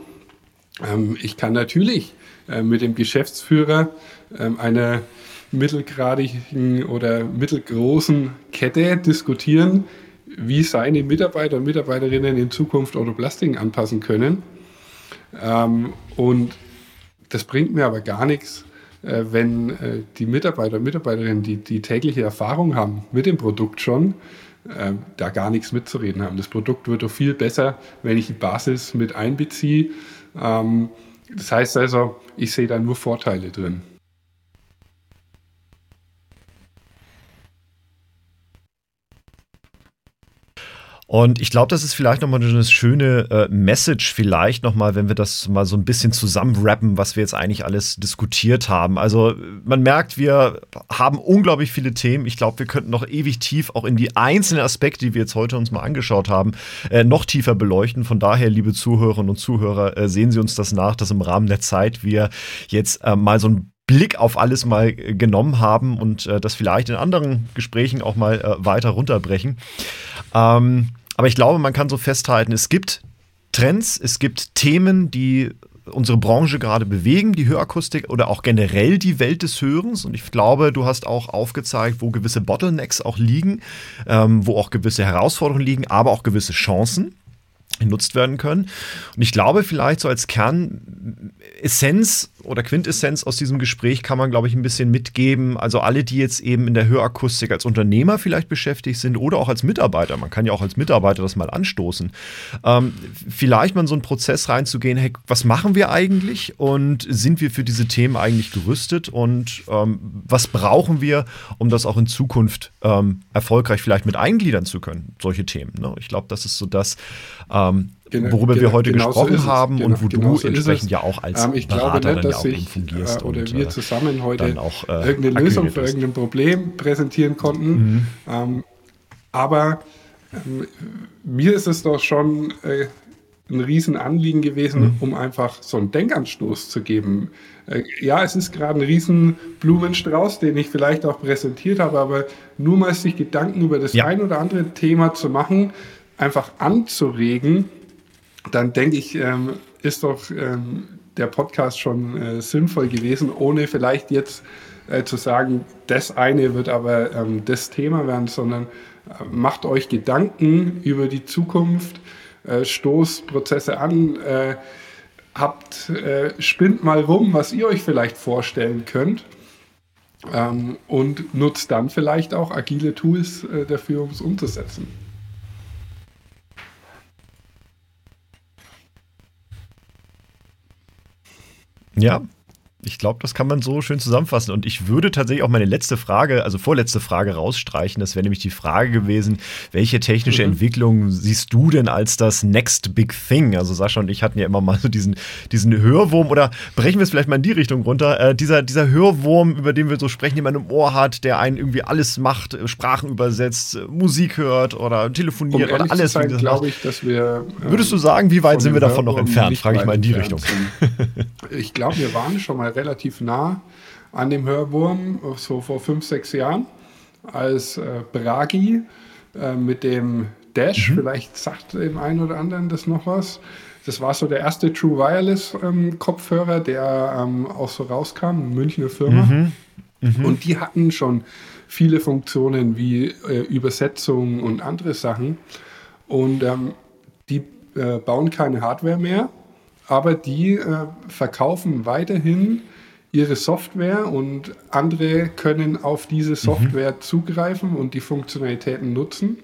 Ähm, ich kann natürlich äh, mit dem Geschäftsführer ähm, einer mittelgradigen oder mittelgroßen Kette diskutieren, wie seine Mitarbeiter und Mitarbeiterinnen in Zukunft Autoplastik anpassen können. Ähm, und das bringt mir aber gar nichts, äh, wenn äh, die Mitarbeiter und Mitarbeiterinnen, die, die tägliche Erfahrung haben mit dem Produkt schon, äh, da gar nichts mitzureden haben. Das Produkt wird doch viel besser, wenn ich die Basis mit einbeziehe. Ähm, das heißt also, ich sehe da nur Vorteile drin. Und ich glaube, das ist vielleicht nochmal eine schöne äh, Message, vielleicht nochmal, wenn wir das mal so ein bisschen zusammenrappen, was wir jetzt eigentlich alles diskutiert haben. Also man merkt, wir haben unglaublich viele Themen. Ich glaube, wir könnten noch ewig tief auch in die einzelnen Aspekte, die wir jetzt heute uns mal angeschaut haben, äh, noch tiefer beleuchten. Von daher, liebe Zuhörerinnen und Zuhörer, äh, sehen Sie uns das nach, dass im Rahmen der Zeit wir jetzt äh, mal so ein Blick auf alles mal äh, genommen haben und äh, das vielleicht in anderen Gesprächen auch mal äh, weiter runterbrechen. Ähm, aber ich glaube, man kann so festhalten, es gibt Trends, es gibt Themen, die unsere Branche gerade bewegen, die Hörakustik oder auch generell die Welt des Hörens. Und ich glaube, du hast auch aufgezeigt, wo gewisse Bottlenecks auch liegen, ähm, wo auch gewisse Herausforderungen liegen, aber auch gewisse Chancen genutzt werden können. Und ich glaube, vielleicht so als Kernessenz oder Quintessenz aus diesem Gespräch kann man, glaube ich, ein bisschen mitgeben. Also alle, die jetzt eben in der Hörakustik als Unternehmer vielleicht beschäftigt sind oder auch als Mitarbeiter, man kann ja auch als Mitarbeiter das mal anstoßen, ähm, vielleicht mal in so einen Prozess reinzugehen, hey, was machen wir eigentlich und sind wir für diese Themen eigentlich gerüstet und ähm, was brauchen wir, um das auch in Zukunft ähm, erfolgreich vielleicht mit eingliedern zu können, solche Themen. Ne? Ich glaube, das ist so das, ähm, Genau, worüber genau, wir heute gesprochen so haben genau, und wo du so entsprechend ja auch als ähm, ich Berater glaube nicht, dass ja ich, fungierst. Äh, oder und, wir äh, zusammen heute auch, äh, irgendeine Lösung für irgendein Problem präsentieren konnten. Mhm. Ähm, aber ähm, mir ist es doch schon äh, ein Riesenanliegen gewesen, mhm. um einfach so einen Denkanstoß zu geben. Äh, ja, es ist gerade ein Riesenblumenstrauß, den ich vielleicht auch präsentiert habe, aber nur mal sich Gedanken über das ja. ein oder andere Thema zu machen, einfach anzuregen, dann denke ich, ähm, ist doch ähm, der Podcast schon äh, sinnvoll gewesen, ohne vielleicht jetzt äh, zu sagen, das eine wird aber ähm, das Thema werden, sondern äh, macht euch Gedanken über die Zukunft, äh, stoßt Prozesse an, äh, habt, äh, spinnt mal rum, was ihr euch vielleicht vorstellen könnt. Ähm, und nutzt dann vielleicht auch agile Tools dafür, um es umzusetzen. Ja, ich glaube, das kann man so schön zusammenfassen. Und ich würde tatsächlich auch meine letzte Frage, also vorletzte Frage rausstreichen. Das wäre nämlich die Frage gewesen, welche technische mhm. Entwicklung siehst du denn als das Next Big Thing? Also Sascha und ich hatten ja immer mal so diesen, diesen Hörwurm oder brechen wir es vielleicht mal in die Richtung runter. Äh, dieser, dieser Hörwurm, über den wir so sprechen, den man im Ohr hat, der einen irgendwie alles macht, äh, Sprachen übersetzt, äh, Musik hört oder telefoniert um oder alles. Glaube ich, dass wir. Ähm, Würdest du sagen, wie weit sind wir davon noch entfernt? Frage ich mal in die Richtung. ich glaube, wir waren schon mal relativ nah an dem Hörwurm, so vor fünf, sechs Jahren, als äh, Bragi äh, mit dem Dash, mhm. vielleicht sagt dem einen oder anderen das noch was. Das war so der erste True Wireless ähm, Kopfhörer, der ähm, auch so rauskam, eine Münchner Firma. Mhm. Mhm. Und die hatten schon viele Funktionen wie äh, Übersetzung und andere Sachen. Und ähm, die äh, bauen keine Hardware mehr, aber die äh, verkaufen weiterhin ihre Software und andere können auf diese mhm. Software mhm. zugreifen und die Funktionalitäten nutzen.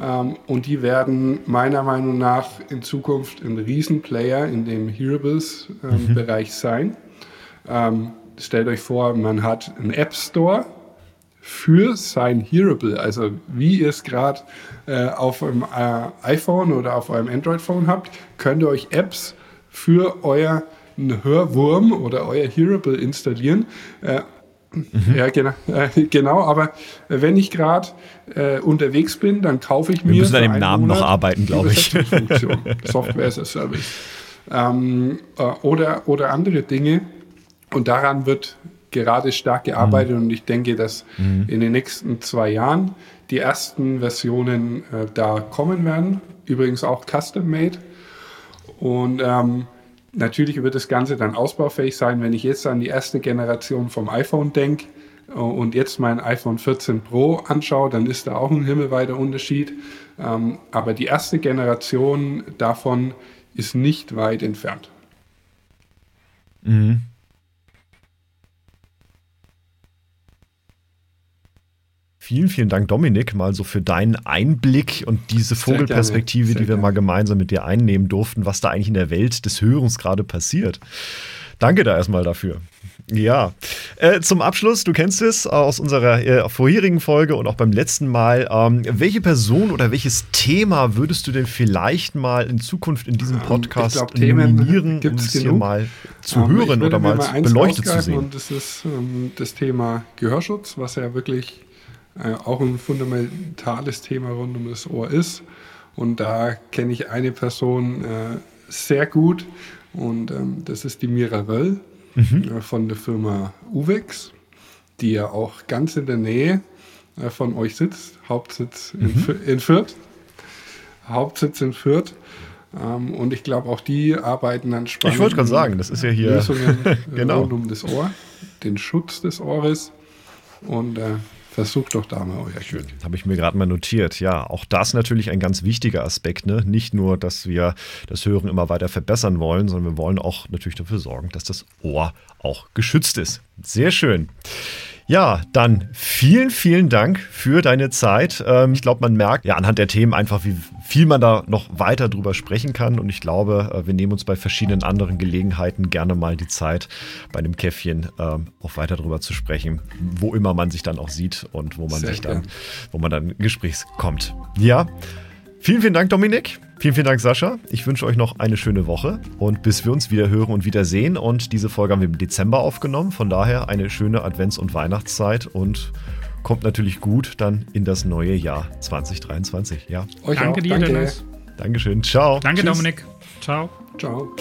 Ähm, und die werden meiner Meinung nach in Zukunft ein Riesenplayer in dem Hearables-Bereich ähm, mhm. sein. Ähm, stellt euch vor, man hat einen App Store für sein Hearable, also wie ihr es gerade äh, auf eurem äh, iPhone oder auf eurem Android-Phone habt, könnt ihr euch Apps für euer Hörwurm oder euer Hearable installieren. Äh, mhm. Ja, genau, genau, aber wenn ich gerade äh, unterwegs bin, dann kaufe ich mir. Wir müssen an dem Namen Monat noch arbeiten, glaube ich. Software as a Service. Ähm, äh, oder, oder andere Dinge. Und daran wird gerade stark gearbeitet mhm. und ich denke, dass mhm. in den nächsten zwei Jahren die ersten Versionen äh, da kommen werden. Übrigens auch custom made. Und ähm, Natürlich wird das Ganze dann ausbaufähig sein, wenn ich jetzt an die erste Generation vom iPhone denke äh, und jetzt mein iPhone 14 Pro anschaue, dann ist da auch ein himmelweiter Unterschied. Ähm, aber die erste Generation davon ist nicht weit entfernt. Mhm. Vielen, vielen Dank, Dominik, mal so für deinen Einblick und diese Vogelperspektive, die wir mal gemeinsam mit dir einnehmen durften, was da eigentlich in der Welt des Hörens gerade passiert. Danke da erstmal dafür. Ja. Äh, zum Abschluss, du kennst es aus unserer äh, vorherigen Folge und auch beim letzten Mal. Ähm, welche Person oder welches Thema würdest du denn vielleicht mal in Zukunft in diesem ähm, Podcast glaub, nominieren, um es hier mal zu ähm, hören oder mal, mal beleuchtet zu sehen? Und das ist ähm, das Thema Gehörschutz, was ja wirklich äh, auch ein fundamentales Thema rund um das Ohr ist. Und da kenne ich eine Person äh, sehr gut und ähm, das ist die Mira Röll mhm. äh, von der Firma Uvex, die ja auch ganz in der Nähe äh, von euch sitzt. Hauptsitz mhm. in, in, Fürth. Hauptsitz in Fürth. Ähm, und ich glaube, auch die arbeiten an spannenden Ich wollte gerade sagen, das ist ja hier Lösungen genau. rund um das Ohr, den Schutz des Ohres. Und äh, Versucht doch da mal euer Glück. Habe ich mir gerade mal notiert. Ja, auch das natürlich ein ganz wichtiger Aspekt. Ne? Nicht nur, dass wir das Hören immer weiter verbessern wollen, sondern wir wollen auch natürlich dafür sorgen, dass das Ohr auch geschützt ist. Sehr schön. Ja, dann vielen, vielen Dank für deine Zeit. Ähm, ich glaube, man merkt ja anhand der Themen einfach, wie viel man da noch weiter drüber sprechen kann. Und ich glaube, äh, wir nehmen uns bei verschiedenen anderen Gelegenheiten gerne mal die Zeit, bei einem Käffchen ähm, auch weiter drüber zu sprechen, wo immer man sich dann auch sieht und wo man Sehr sich dann, wo man dann Gesprächs kommt. Ja. Vielen, vielen Dank, Dominik. Vielen, vielen Dank, Sascha. Ich wünsche euch noch eine schöne Woche und bis wir uns wieder hören und wieder sehen. Und diese Folge haben wir im Dezember aufgenommen. Von daher eine schöne Advents- und Weihnachtszeit und kommt natürlich gut dann in das neue Jahr 2023. Ja. Euch danke auch. dir, danke. Dennis. Dankeschön. Ciao. Danke, Tschüss. Dominik. Ciao. Ciao.